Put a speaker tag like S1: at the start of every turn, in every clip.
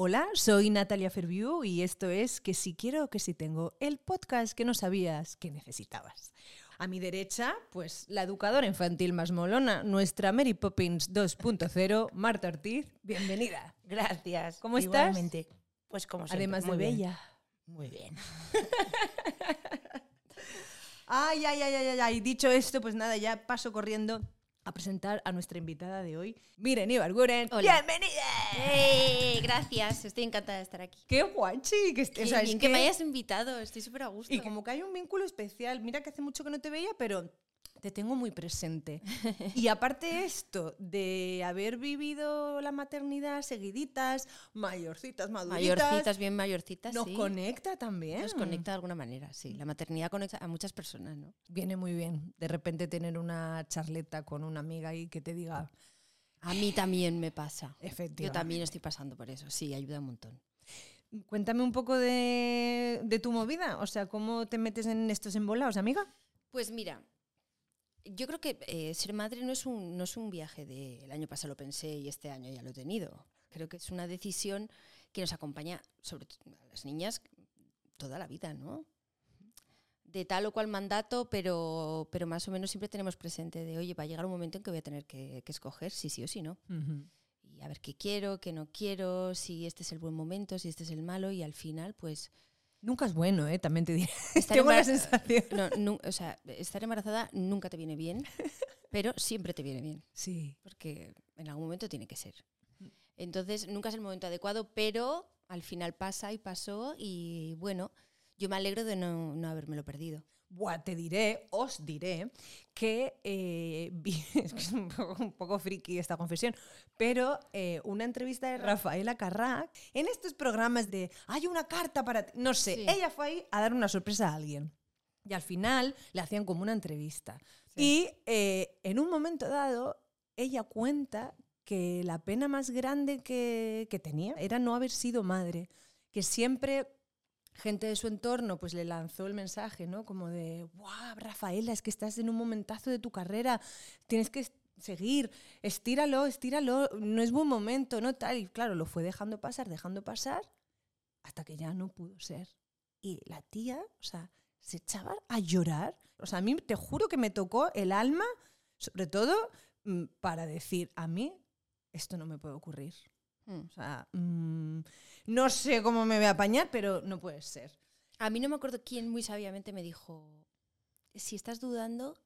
S1: Hola, soy Natalia Ferviu y esto es Que si quiero que si tengo, el podcast que no sabías que necesitabas. A mi derecha, pues la educadora infantil más molona, nuestra Mary Poppins 2.0, Marta Ortiz. Bienvenida.
S2: Gracias.
S1: ¿Cómo estás?
S2: Igualmente. Pues como siempre,
S1: Además de
S2: muy bien.
S1: bella.
S2: Muy bien.
S1: Ay, ay, ay, ay, ay, ay. Dicho esto, pues nada, ya paso corriendo a presentar a nuestra invitada de hoy, Miren Ibarguren.
S3: Hola.
S1: ¡Bienvenida!
S3: ¡Eh! Gracias, estoy encantada de estar aquí.
S1: ¡Qué guachi! Que,
S3: Qué
S1: o sea, es
S3: bien que... me hayas invitado, estoy súper a gusto.
S1: Y como que hay un vínculo especial, mira que hace mucho que no te veía, pero te tengo muy presente. y aparte esto de haber vivido la maternidad seguiditas, mayorcitas, maduritas,
S3: mayorcitas, bien mayorcitas,
S1: nos
S3: sí.
S1: conecta también.
S3: Nos conecta de alguna manera, sí. La maternidad conecta a muchas personas, ¿no?
S1: Viene muy bien de repente tener una charleta con una amiga y que te diga,
S3: A mí también me pasa.
S1: efectivamente.
S3: Yo también estoy pasando por eso, sí, ayuda un montón.
S1: Cuéntame un poco de, de tu movida, o sea, ¿cómo te metes en estos embolados, amiga?
S3: Pues mira, yo creo que eh, ser madre no es, un, no es un viaje de el año pasado lo pensé y este año ya lo he tenido. Creo que es una decisión que nos acompaña, sobre todo a las niñas, toda la vida, ¿no? De tal o cual mandato, pero, pero más o menos siempre tenemos presente de, oye, va a llegar un momento en que voy a tener que, que escoger si sí o si no. Y a ver qué quiero, qué no quiero, si este es el buen momento, si este es el malo, y al final, pues,
S1: Nunca es bueno, ¿eh? También te diré.
S3: Estar
S1: Tengo la sensación.
S3: no, o sea, estar embarazada nunca te viene bien, pero siempre te viene bien,
S1: Sí.
S3: porque en algún momento tiene que ser. Entonces, nunca es el momento adecuado, pero al final pasa y pasó y bueno, yo me alegro de no, no habérmelo perdido.
S1: Buah, te diré, os diré, que eh, vi, es que es un poco, un poco friki esta confesión, pero eh, una entrevista de Rafaela Carrac en estos programas de hay una carta para ti. No sé,
S3: Sí.
S1: ella fue ahí a dar una sorpresa a alguien. Y al final le hacían como una entrevista. Y eh, en un momento dado, ella cuenta que la pena más grande que, que tenía era no haber sido madre, que siempre gente de su entorno pues le lanzó el mensaje, ¿no? Como de, "Guau, Rafaela, es que estás en un momentazo de tu carrera, tienes que seguir, estíralo, estíralo, no es buen momento, no tal." Y claro, lo fue dejando pasar, dejando pasar hasta que ya no pudo ser. Y la tía, o sea, se echaba a llorar. O sea, a mí te juro que me tocó el alma, sobre todo mm, para decir, a mí esto no me puede ocurrir.
S3: Mm.
S1: O sea, mm, no sé cómo me voy a apañar, pero no puede ser.
S3: A mí no me acuerdo quién muy sabiamente me dijo, si estás dudando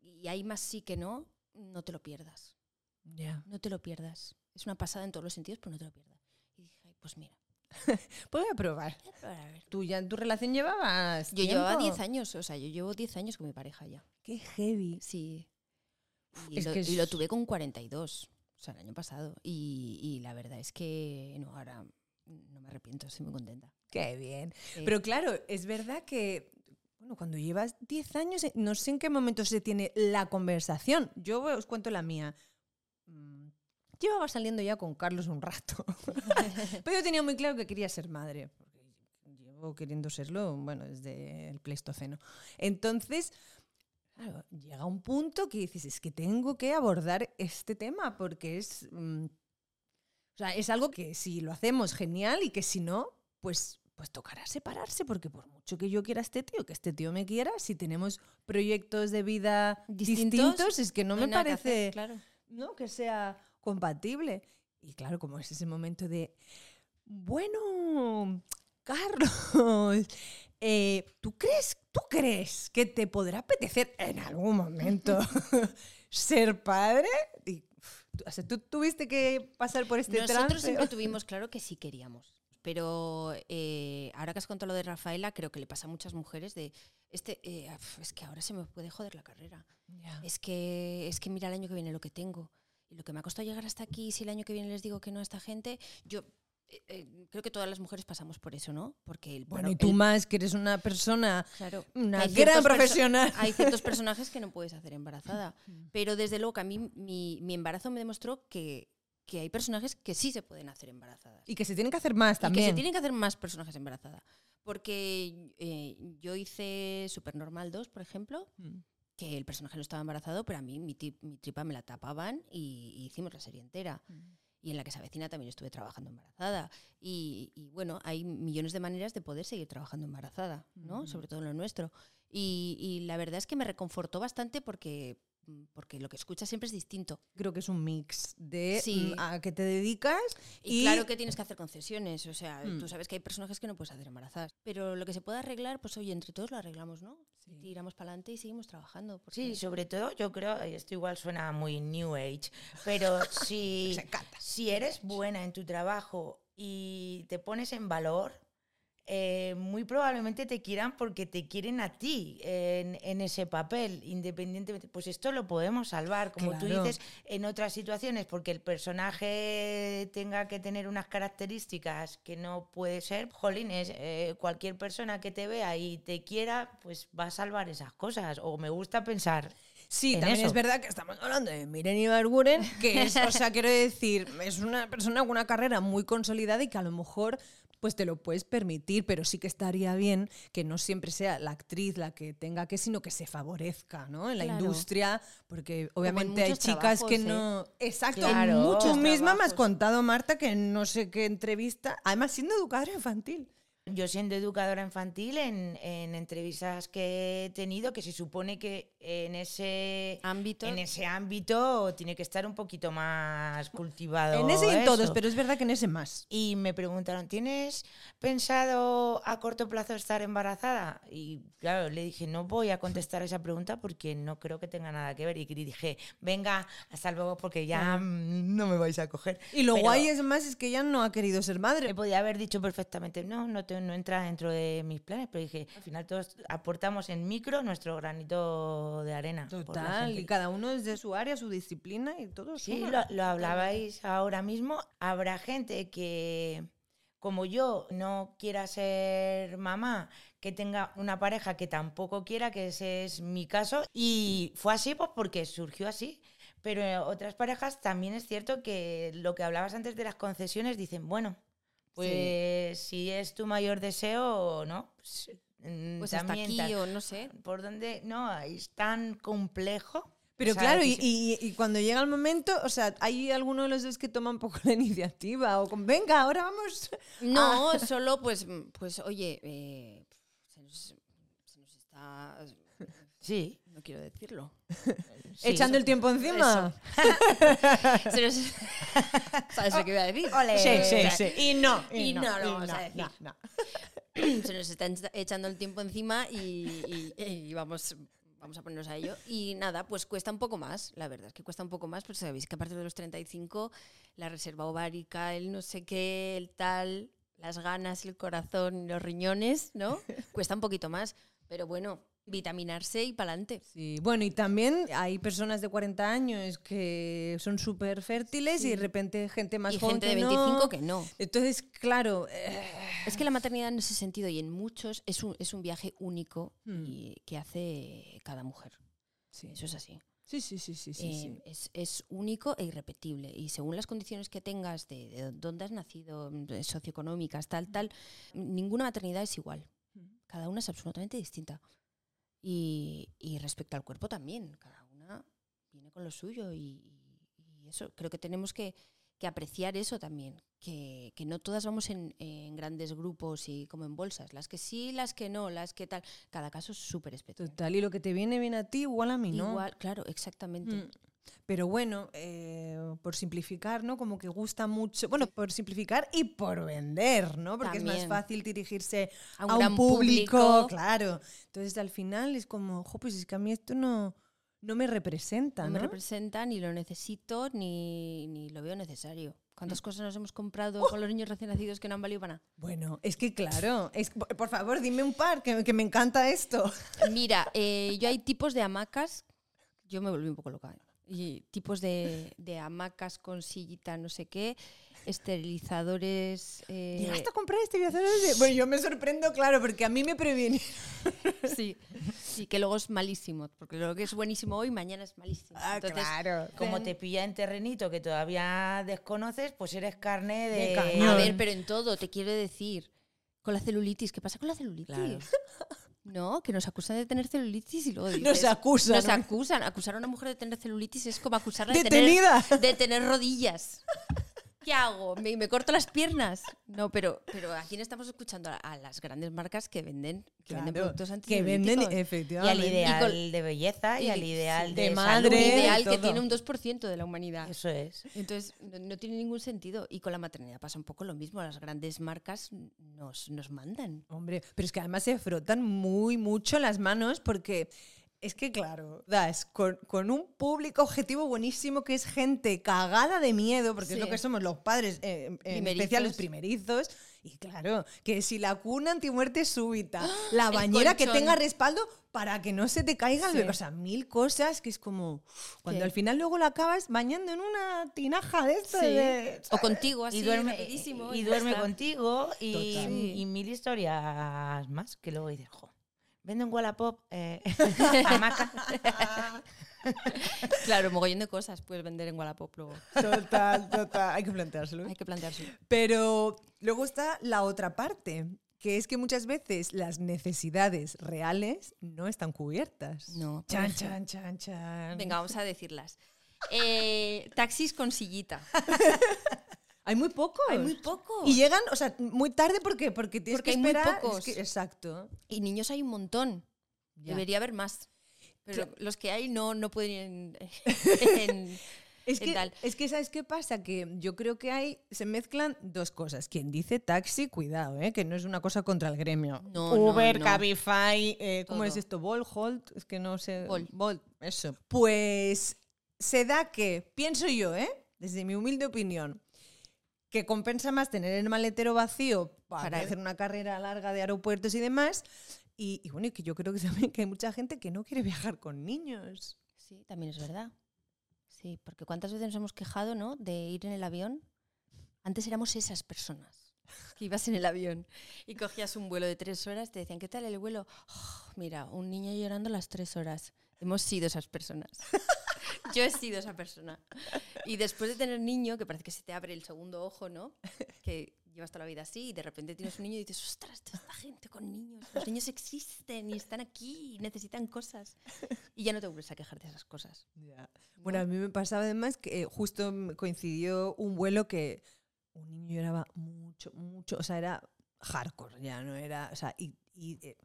S3: y hay más sí que no, no te lo pierdas.
S1: Ya.
S3: No te lo pierdas. Es una pasada en todos los sentidos, pero no te lo pierdas. Y dije, "Ay, pues mira,
S1: Pues voy a probar.
S3: voy a probar a ver.
S1: Tú ya en tu relación llevabas.
S3: Yo llevaba
S1: tiempo?
S3: 10 años, o sea, yo llevo 10 años con mi pareja ya.
S1: Qué heavy.
S3: Sí. Y,
S1: es
S3: lo,
S1: que
S3: y lo
S1: es-
S3: tuve con 42, o sea, el año pasado. Y, y la verdad es que no, ahora no me arrepiento, estoy muy contenta.
S1: Qué bien.
S3: Sí.
S1: Pero claro, es verdad que bueno, cuando llevas 10 años, eh, no sé en qué momento se tiene la conversación. Yo os cuento la mía. Mm, Llevaba saliendo ya con Carlos un rato. Pero yo tenía muy claro que quería ser madre. Porque llevo queriendo serlo, bueno, desde el Pleistoceno. Entonces, claro, llega un punto que dices, es que tengo que abordar este tema porque es... mm, o sea, es algo que si lo hacemos, genial, y que si no, pues, pues tocará separarse, porque por mucho que yo quiera a este tío, que este tío me quiera, si tenemos proyectos de vida distintos,
S3: ¿Distintos?
S1: es que no, me
S3: que
S1: parece
S3: hacer, claro.
S1: ¿no? que sea compatible. Y claro, como es ese momento de, bueno, Carlos, eh, ¿tú crees, ¿tú crees que te podrá apetecer en algún momento ser padre? Y, tú- o sea, tú tuviste que pasar por este
S3: Nosotros
S1: trance.
S3: siempre tuvimos claro que sí queríamos. Pero eh, ahora que has contado lo de Rafaela, creo que le pasa a muchas mujeres de este eh, es que ahora se me puede joder la carrera. Es que es que mira el año que viene lo que tengo y lo que me ha costado llegar hasta aquí. Si el año que viene les digo que no a esta gente, yo eh, eh, creo que todas las mujeres pasamos por eso, ¿no? Porque el
S1: Bueno,
S3: bueno,
S1: y tú
S3: el-
S1: más, que eres una persona,
S3: claro,
S1: una gran profesional.
S3: hay ciertos personajes que no puedes hacer embarazada. Pero desde luego que a mí mi, mi embarazo me demostró que, que hay personajes que sí se pueden hacer embarazadas.
S1: Y que se tienen que hacer más
S3: Y
S1: también.
S3: que se tienen que hacer más personajes embarazadas. Porque eh, yo hice Supernormal 2, por ejemplo,
S1: Mm.
S3: que el personaje no estaba embarazado, pero a mí mi, mi tripa me la tapaban y, y hicimos la serie entera.
S1: Mm.
S3: Y en la que se avecina también estuve trabajando embarazada. Y, y, bueno, hay millones de maneras de poder seguir trabajando embarazada, ¿no? Sobre todo en lo nuestro. Y, y, la verdad es que me reconfortó bastante porque porque lo que escuchas siempre es distinto.
S1: Creo que es un mix de sí. Mm, a qué te dedicas
S3: y, claro que tienes que hacer concesiones, o sea, tú mm. sabes que hay personajes que no puedes hacer embarazadas, pero lo que se puede arreglar, pues oye, entre todos lo arreglamos, ¿no? Sí. tiramos para adelante y seguimos trabajando.
S2: Sí, sobre todo yo creo, esto igual suena muy New Age, pero si, si eres buena en tu trabajo y te pones en valor, eh, muy probablemente te quieran porque te quieren a ti en, ese papel, independientemente. Pues esto lo podemos salvar, como tú dices, en otras situaciones, porque el personaje tenga que tener unas características que no puede ser. Jolines, eh, cualquier persona que te vea y te quiera, pues va a salvar esas cosas. O me gusta pensar.
S1: Sí, también es verdad que estamos hablando de Miren Ibarguren, que es, o sea, quiero decir, es una persona con una carrera muy consolidada y que a lo mejor pues te lo puedes permitir, pero sí que estaría bien que no siempre sea la actriz la que tenga que, sino que se favorezca, ¿no? En la industria, porque obviamente hay chicas que no...
S3: ¿eh?
S1: Exacto, claro, Tú misma me has contado, Marta, que no sé qué entrevista, además siendo educadora infantil.
S2: Yo siendo educadora infantil, en, entrevistas que he tenido, que se supone que en ese
S3: ámbito,
S2: en ese ámbito tiene que estar un poquito más cultivado.
S1: En ese y en todos, pero es verdad que en ese más.
S2: Y me preguntaron, ¿tienes pensado a corto plazo estar embarazada? Y claro, le dije, no voy a contestar esa pregunta porque no creo que tenga nada que ver. Y dije, venga, hasta luego porque ya no me vais a coger.
S1: Y lo guay es más es que ella no ha querido ser madre.
S2: Me podía haber dicho perfectamente, no, no te no entra dentro de mis planes, pero dije, al final todos aportamos en micro nuestro granito de arena.
S1: Total, y cada uno es de su área, su disciplina y todo.
S2: Sí, lo, lo hablabais ahora mismo. Habrá gente que, como yo, no quiera ser mamá, que tenga una pareja que tampoco quiera, que ese es mi caso. Y fue así pues porque surgió así. Pero otras parejas también es cierto que lo que hablabas antes de las concesiones dicen, bueno, pues si es tu mayor deseo, ¿no? Pues,
S3: pues hasta aquí o no sé.
S2: ¿Por dónde? No, es tan complejo.
S1: Pero claro, y, cuando llega el momento, o sea, ¿hay alguno de los dos que toma un poco la iniciativa? O con, venga, ahora vamos.
S3: No, solo pues, pues oye, eh, se, nos, se, nos, está.
S2: Sí.
S3: No quiero decirlo.
S1: Echando el tiempo encima.
S3: ¿Sabes lo que iba a decir?
S1: Sí, sí, sí.
S3: Y no. Y, no, no, vamos a decir. Se nos está echando el tiempo encima y, vamos, vamos a ponernos a ello. Y nada, pues cuesta un poco más, la verdad es que cuesta un poco más, pues sabéis que a partir de los 35 la reserva ovárica, el no sé qué, el tal, las ganas, el corazón, los riñones, ¿no? Cuesta un poquito más. Pero bueno, vitaminarse y para adelante.
S1: Sí, bueno, y también hay personas de 40 años que son súper fértiles y de repente gente más
S3: y
S1: joven
S3: gente de 25 que no.
S1: Entonces, claro...
S3: Eh, es que la maternidad en ese sentido y en muchos es un, es un viaje único hmm. y que hace cada mujer. Sí. Eso es así.
S1: Sí, sí, sí, sí. sí,
S3: eh, Es, es, único e irrepetible. Y según las condiciones que tengas, de, de dónde has nacido, socioeconómicas, tal, tal, ninguna maternidad es igual. Hmm. Cada una es absolutamente distinta. Y, respecto al cuerpo también, cada una viene con lo suyo y, eso, creo que tenemos que, apreciar eso también, que, no todas vamos en, grandes grupos y como en bolsas, las que sí, las que no, las que tal, cada caso es súper especial.
S1: Total, y lo que te viene bien a ti, igual a mí, ¿no?
S3: Igual, claro, exactamente. Mm.
S1: Pero bueno, eh, por simplificar, ¿no? Como que gusta mucho, bueno, por simplificar y por vender, ¿no? Porque es más fácil dirigirse a un, público, claro. Entonces al final es como, ojo, pues es que a mí esto no, no me representa, ¿no?
S3: me representa, ni lo necesito, ni, ni lo veo necesario. ¿Cuántas cosas nos hemos comprado con los niños recién nacidos que no han valido para nada?
S1: Bueno, es que claro, es, por favor, dime un par, que, que me encanta esto.
S3: Mira, eh, yo hay tipos de hamacas, yo me volví un poco loca. ¿eh? Y tipos de, de hamacas con sillita, no sé qué, esterilizadores.
S1: Eh... ¿Llegaste a comprar esterilizadores? Bueno, yo me sorprendo, claro, porque a mí me previene.
S3: sí, sí, que luego es malísimo, porque lo que es buenísimo hoy, mañana es malísimo.
S1: Ah, claro.
S2: Como te pilla en terrenito que todavía desconoces, pues eres carne de.
S3: a ver, pero en todo, te quiero decir. Con la celulitis, ¿qué pasa con la celulitis? No, que nos acusan de tener celulitis y luego dices,
S1: Nos acusan.
S3: Nos acusan. Acusar a una mujer de tener celulitis es como acusarla de tener, de tener rodillas. ¿Qué hago? ¿Me, me corto las piernas? No, pero, pero ¿a quién estamos escuchando? A, a las grandes marcas que venden, que venden productos
S1: que venden
S3: anticelulíticos.
S2: Y al
S1: efectivamente.
S2: ideal de belleza y,
S3: y-
S2: al ideal de,
S1: madre.
S2: salud.
S3: ideal que tiene un 2% de la humanidad.
S2: Eso es.
S3: Entonces, no, no tiene ningún sentido. Y con la maternidad pasa un poco lo mismo. Las grandes marcas nos, nos mandan.
S1: Hombre, pero es que además se frotan muy mucho las manos porque es que, claro, das con, con un público objetivo buenísimo que es gente cagada de miedo, porque es lo que somos los padres, eh, en
S3: Primerizos.
S1: especial los primerizos. Y claro, que si la cuna antimuerte súbita, la bañera que tenga respaldo para que no se te caiga el
S3: Sí.
S1: bebé. O sea, mil cosas que es como. Cuando
S3: Sí.
S1: al final luego lo acabas bañando en una tinaja de esto
S3: Sí.
S1: de.
S3: O contigo, así,
S2: y duerme, y
S3: ya
S2: duerme contigo y, y mil historias más que luego dices, jo, vendo en Wallapop eh, hamaca".
S3: Claro, mogollón de cosas puedes vender en Wallapop luego.
S1: Total, total. Hay que planteárselo.
S3: Hay que plantearse.
S1: Pero luego está la otra parte, que es que muchas veces las necesidades reales no están cubiertas.
S3: No,
S1: Chan, chan, chan, chan.
S3: Venga, vamos a decirlas. Eh, taxis con sillita.
S1: Hay muy pocos.
S3: Hay muy pocos.
S1: Y llegan, o sea, muy tarde porque porque tienes
S3: Porque
S1: que
S3: hay muy
S1: esperar.
S3: pocos.
S1: Es que- exacto.
S3: Y niños hay un montón.
S1: Ya.
S3: Debería haber más. Pero los que hay no, no pueden en, en-
S1: Es
S3: en
S1: que,
S3: tal.
S1: es que, ¿sabes qué pasa? Que yo creo que hay, se mezclan dos cosas. Quien dice taxi, cuidado, ¿eh? que no es una cosa contra el gremio.
S3: No,
S1: Uber,
S3: no.
S1: Cabify, eh, ¿cómo es esto? Bolt, Holt, es que no sé.
S3: Bolt.
S1: Bolt, eso. Pues se da que, pienso yo, ¿eh? desde mi humilde opinión, que compensa más tener el maletero vacío para,
S3: Para-
S1: hacer una carrera larga de aeropuertos y demás. Y, y bueno, y que yo creo que también que hay mucha gente que no quiere viajar con niños.
S3: Sí, también es verdad. Sí, porque cuántas veces nos hemos quejado, ¿no? De ir en el avión. Antes éramos esas personas que ibas en el avión y cogías un vuelo de tres horas, te decían, ¿qué tal el vuelo? "Oh, mira, un niño llorando las tres horas. Hemos sido esas personas. Yo he sido esa persona. Y después de tener niño, que parece que se te abre el segundo ojo, ¿no? Que llevas toda la vida así y de repente tienes un niño y dices, ostras, toda esta gente con niños. Los niños existen y están aquí y necesitan cosas. Y ya no te vuelves a quejar de esas cosas.
S1: Bueno, a mí me pasaba además que eh, justo coincidió un vuelo que un niño lloraba mucho, mucho, o sea, era hardcore, ya no era, o sea, y, y, eh,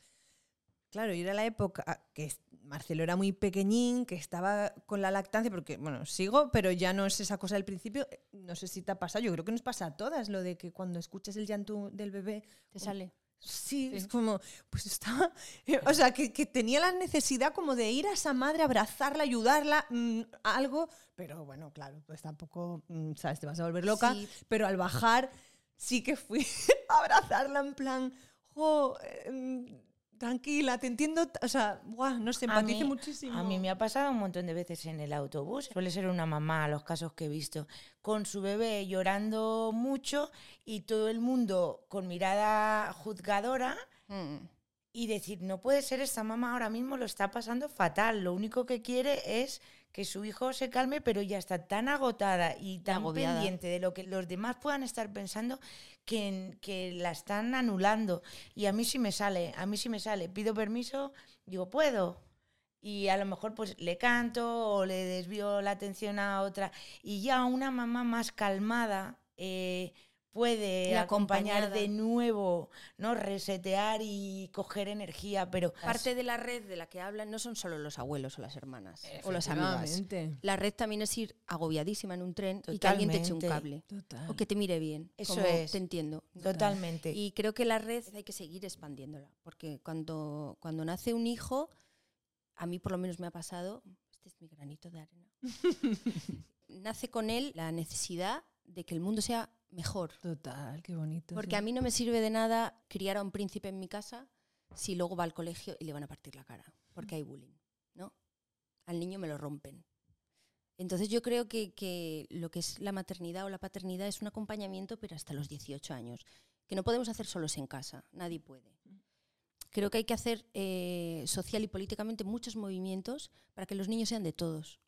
S1: claro, y era la época que es- Marcelo era muy pequeñín, que estaba con la lactancia, porque, bueno, sigo, pero ya no es esa cosa del principio, eh, no sé si te ha pasado, yo creo que nos pasa a todas, lo de que cuando escuchas el llanto del bebé,
S3: Te sale.
S1: Sí,
S3: Sí.
S1: es como, pues estaba, o sea, que, que tenía la necesidad como de ir a esa madre, abrazarla, ayudarla, mm, algo, pero bueno, claro, pues tampoco, mm, sabes, te vas a volver loca,
S3: Sí.
S1: pero al bajar sí que fui a abrazarla en plan, jo, eh, mm, tranquila, te entiendo, o sea, buah, no sé, empatice muchísimo.
S2: A mí me ha pasado un montón de veces en el autobús. Suele ser una mamá, los casos que he visto, con su bebé llorando mucho y todo el mundo con mirada juzgadora
S3: Mm.
S2: y decir, no puede ser, esta mamá ahora mismo lo está pasando fatal. Lo único que quiere es que su hijo se calme, pero ya está tan agotada y tan
S3: agobiada.
S2: pendiente de lo que los demás puedan estar pensando que, que la están anulando. Y a mí sí me sale, a mí sí me sale. Pido permiso, digo, ¿puedo? Y a lo mejor pues le canto o le desvío la atención a otra. Y ya una mamá más calmada eh, puede acompañar
S3: acompañada.
S2: de nuevo, ¿no? Resetear y coger energía, pero
S3: Parte de la red de la que hablan no son solo los abuelos o las hermanas o las amigas. La red también es ir agobiadísima en un tren y que alguien te eche un cable.
S1: Total.
S3: O que te mire bien.
S2: Eso
S3: como
S2: es.
S3: Te entiendo.
S2: totalmente.
S3: Y creo que la red hay que seguir expandiéndola. Porque cuando, cuando nace un hijo, a mí por lo menos me ha pasado, este es mi granito de arena, nace con él la necesidad de que el mundo sea mejor.
S1: Total, qué bonito.
S3: Porque
S1: sí.
S3: a mí no me sirve de nada criar a un príncipe en mi casa si luego va al colegio y le van a partir la cara, porque hay bullying, ¿no? Al niño me lo rompen. Entonces yo creo que, que lo que es la maternidad o la paternidad es un acompañamiento, pero hasta los 18 años, que no podemos hacer solos en casa, nadie puede. Creo que hay que hacer eh, social y políticamente muchos movimientos para que los niños sean de todos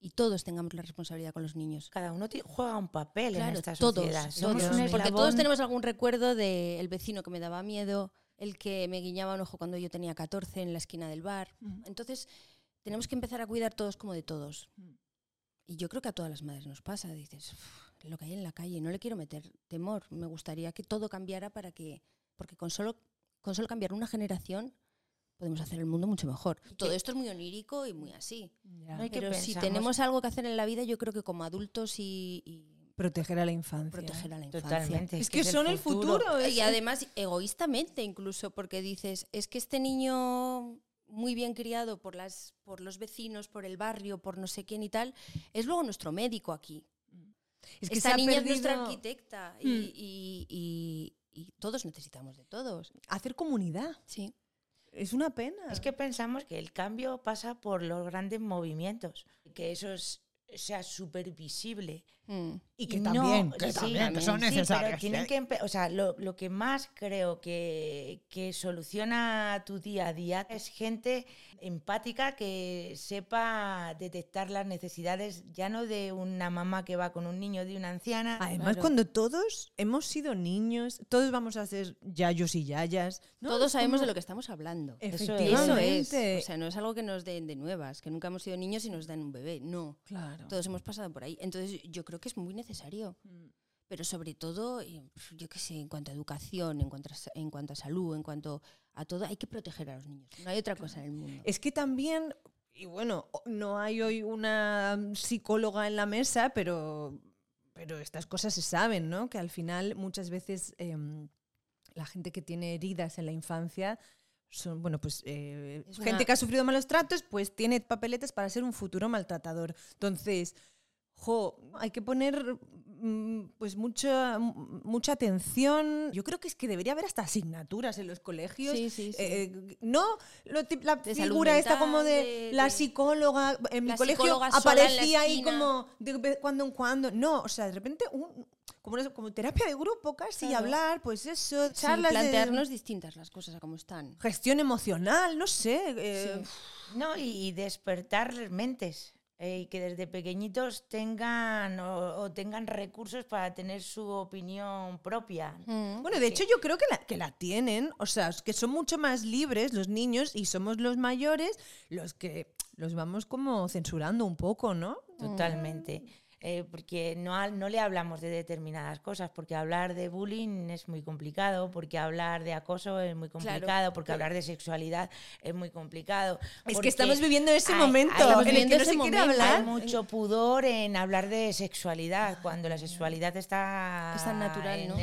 S3: y todos tengamos la responsabilidad con los niños.
S2: Cada uno juega un papel en
S3: Claro,
S2: esta
S3: todos,
S2: sociedad.
S3: todos,
S2: Somos un
S3: porque todos tenemos algún recuerdo del vecino que me daba miedo, el que me guiñaba un ojo cuando yo tenía 14 en la esquina del bar. Entonces, tenemos que empezar a cuidar todos como de todos. Y yo creo que a todas las madres nos pasa. Dices, "Uf, lo que hay en la calle. No le quiero meter temor. Me gustaría que todo cambiara para que, porque con solo, con solo cambiar una generación podemos hacer el mundo mucho mejor. Todo esto es muy onírico y muy así.
S1: Ya.
S3: Pero si tenemos algo que hacer en la vida, yo creo que como adultos y, y
S1: Proteger a la infancia.
S3: proteger a la infancia.
S2: Totalmente.
S1: Es que son el futuro. es-
S3: Y además, egoístamente incluso, porque dices, es que este niño muy bien criado por, las, por los vecinos, por el barrio, por no sé quién y tal, es luego nuestro médico aquí.
S1: es que
S3: Esta niña es nuestra arquitecta y,
S1: Mm.
S3: y- y- y todos necesitamos de todos.
S1: Hacer comunidad.
S3: Sí.
S1: Es una pena.
S2: Es que pensamos que el cambio pasa por los grandes movimientos, que eso es- sea súper visible.
S3: Mm.
S1: Y que
S2: no-
S1: también,
S2: sí,
S1: que también, que son
S2: sí, pero
S1: necesarias.
S2: tienen
S1: ¿eh?
S2: que o sea, lo, lo que más creo que, que soluciona tu día a día es gente empática que sepa detectar las necesidades ya no de una mamá que va con un niño, de una anciana.
S1: Además,
S3: Claro.
S1: cuando todos hemos sido niños, todos vamos a ser yayos y yayas. ¿no?
S3: Todos sabemos
S1: como-
S3: de lo que estamos hablando.
S2: es.
S3: Eso
S1: Efectivamente.
S3: es. O sea, no es algo que nos den de nuevas, que nunca hemos sido niños y nos dan un bebé. No.
S1: Claro.
S3: Todos hemos pasado por ahí. Entonces, yo creo que es muy necesario. Pero sobre todo, eh, yo qué sé, en cuanto a educación, en cuanto a, en cuanto a salud, en cuanto a todo, hay que proteger a los niños. No hay otra cosa en el mundo.
S1: Es que también, y bueno, no hay hoy una psicóloga en la mesa, pero, pero estas cosas se saben, ¿no? Que al final muchas veces em, la gente que tiene heridas en la infancia son, bueno, pues eh, gente
S3: una-
S1: que ha sufrido malos tratos, pues tiene papeletes para ser un futuro maltratador. Entonces, jo, hay que poner mm, pues mucha, mucha atención. Yo creo que es que debería haber hasta asignaturas en los colegios.
S3: Sí, sí, sí.
S1: Eh, no lo la
S3: De
S1: figura esta
S3: mental,
S1: como de,
S3: de-
S1: la psicóloga en mi colegio aparecía ahí como de vez cuando en cuando no o sea de repente un- como, como terapia de grupo casi
S3: Claro.
S1: hablar pues eso
S3: Sí,
S1: charlas
S3: plantearnos
S1: de
S3: distintas las cosas a como están.
S1: gestión emocional no sé eh,
S2: No, y, y despertar mentes. Eh, y que desde pequeñitos tengan o, o tengan recursos para tener su opinión propia.
S3: Mm.
S1: Bueno, de hecho yo creo que la, que la tienen, o sea, que son mucho más libres los niños y somos los mayores los que los vamos como censurando un poco, ¿no?
S2: Totalmente. Eh, porque no, no le hablamos de determinadas cosas, porque hablar de bullying es muy complicado, porque hablar de acoso es muy complicado, porque hablar de sexualidad es muy complicado.
S1: Es que estamos viviendo ese
S2: hay-
S1: momento
S2: hay-
S3: Estamos
S1: en el que
S3: viviendo
S1: no se quiere hablar.
S2: Hay mucho pudor en hablar de sexualidad, cuando la sexualidad está,
S3: Es tan natural,
S2: en,
S3: ¿no?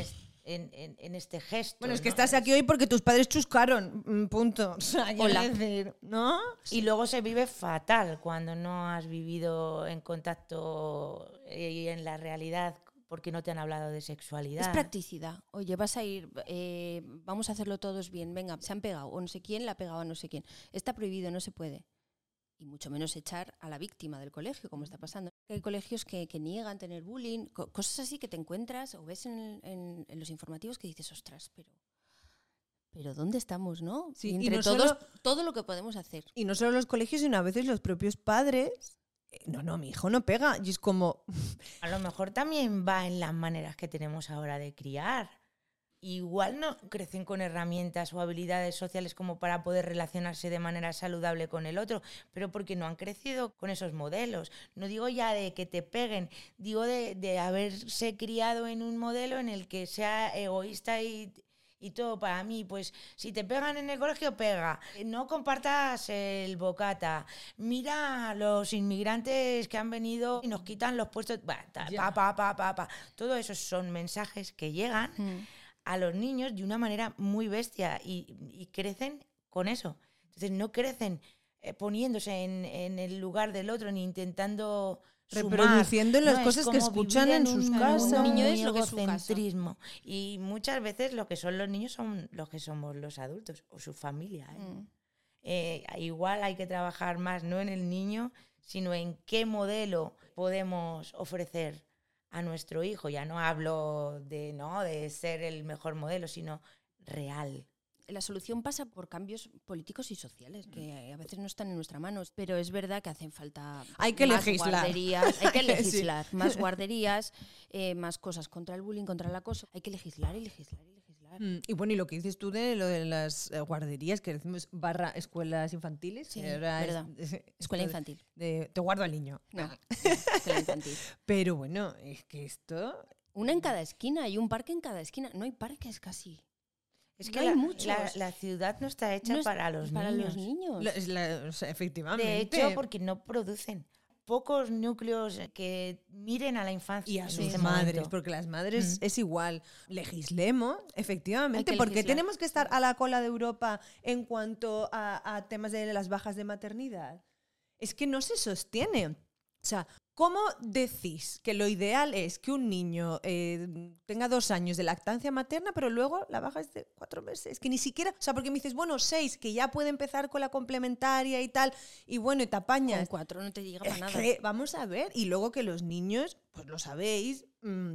S2: En- en- en este gesto.
S1: Bueno, es que
S2: ¿no?
S1: estás aquí hoy porque tus padres chuscaron, mm, punto. O sea,
S3: Hola.
S1: decir, ¿no?
S2: Y luego se vive fatal cuando no has vivido en contacto eh, y en la realidad porque no te han hablado de sexualidad.
S3: Es practicidad. Oye, vas a ir, eh, vamos a hacerlo todos bien. Venga, se han pegado, o no sé quién la ha pegado a no sé quién. Está prohibido, no se puede. Y mucho menos echar a la víctima del colegio, como está pasando. Hay colegios que, que niegan tener bullying, co- cosas así que te encuentras o ves en, en- en los informativos que dices, ostras, pero. Pero ¿dónde estamos, no?
S1: Sí,
S3: Y
S1: y
S3: entre
S1: no
S3: todos,
S1: solo-
S3: todo lo que podemos hacer.
S1: Y no solo los colegios, sino a veces los propios padres. eh, No, no, mi hijo no pega. Y es como,
S2: A lo mejor también va en las maneras que tenemos ahora de criar. Igual no crecen con herramientas o habilidades sociales como para poder relacionarse de manera saludable con el otro, pero porque no han crecido con esos modelos. No digo ya de que te peguen, digo de, de haberse criado en un modelo en el que sea egoísta y, y todo para mí. Pues si te pegan en el colegio, pega. No compartas el bocata. Mira a los inmigrantes que han venido y nos quitan los puestos.
S1: Ya.
S2: pa, pa, pa, pa, pa. Todo eso son mensajes que llegan
S3: Mm.
S2: A los niños de una manera muy bestia y, y crecen con eso. Entonces no crecen eh, poniéndose en, en el lugar del otro ni intentando sumar.
S1: Reproduciendo las cosas que escuchan en sus casas.
S3: Un niño es lo que es su casa.
S2: egocentrismo. Y muchas veces lo que son los niños son los que somos los adultos o su familia. ¿eh?
S3: Mm.
S2: Eh, igual hay que trabajar más no en el niño, sino en qué modelo podemos ofrecer a nuestro hijo. Ya no hablo de, ¿no? de ser el mejor modelo, sino real.
S3: La solución pasa por cambios políticos y sociales, que a veces no están en nuestra mano, pero es verdad que hacen falta
S1: Hay que
S3: más
S1: legislar.
S3: guarderías, hay que
S1: Sí.
S3: legislar, más guarderías, eh, más cosas contra el bullying, contra el acoso. Hay que legislar y legislar y legislar
S1: Mm, Y bueno, y lo que dices tú de lo de las eh, guarderías, que decimos barra escuelas infantiles,
S3: Sí,
S1: es- es-
S3: Escuela infantil.
S1: de- te guardo al niño.
S3: No, escuela infantil.
S1: Pero bueno, es que esto...
S3: Una en cada esquina y un parque en cada esquina. No hay parques casi.
S2: Es
S3: No
S2: que
S3: hay
S2: la,
S3: muchos.
S2: la- la ciudad no está hecha
S3: No es
S2: para los
S3: para
S2: niños.
S3: los niños.
S1: la- es la- o sea, efectivamente.
S2: De hecho, porque no producen pocos núcleos que miren a la infancia.
S1: Y a sus
S2: este
S1: madres,
S2: momento.
S1: porque las madres
S2: Mm.
S1: es igual. Legislemos, efectivamente, porque
S3: legislar.
S1: tenemos que estar a la cola de Europa en cuanto a, a temas de las bajas de maternidad. Es que no se sostiene. O sea, ¿cómo decís que lo ideal es que un niño eh, tenga dos años de lactancia materna, pero luego la baja es de cuatro meses? Que ni siquiera, o sea, porque me dices, bueno, seis, que ya puede empezar con la complementaria y tal, y bueno, y te
S3: Con
S1: apañas.
S3: cuatro no te llega para nada.
S1: que, vamos a ver, y luego que los niños, pues lo sabéis, mm,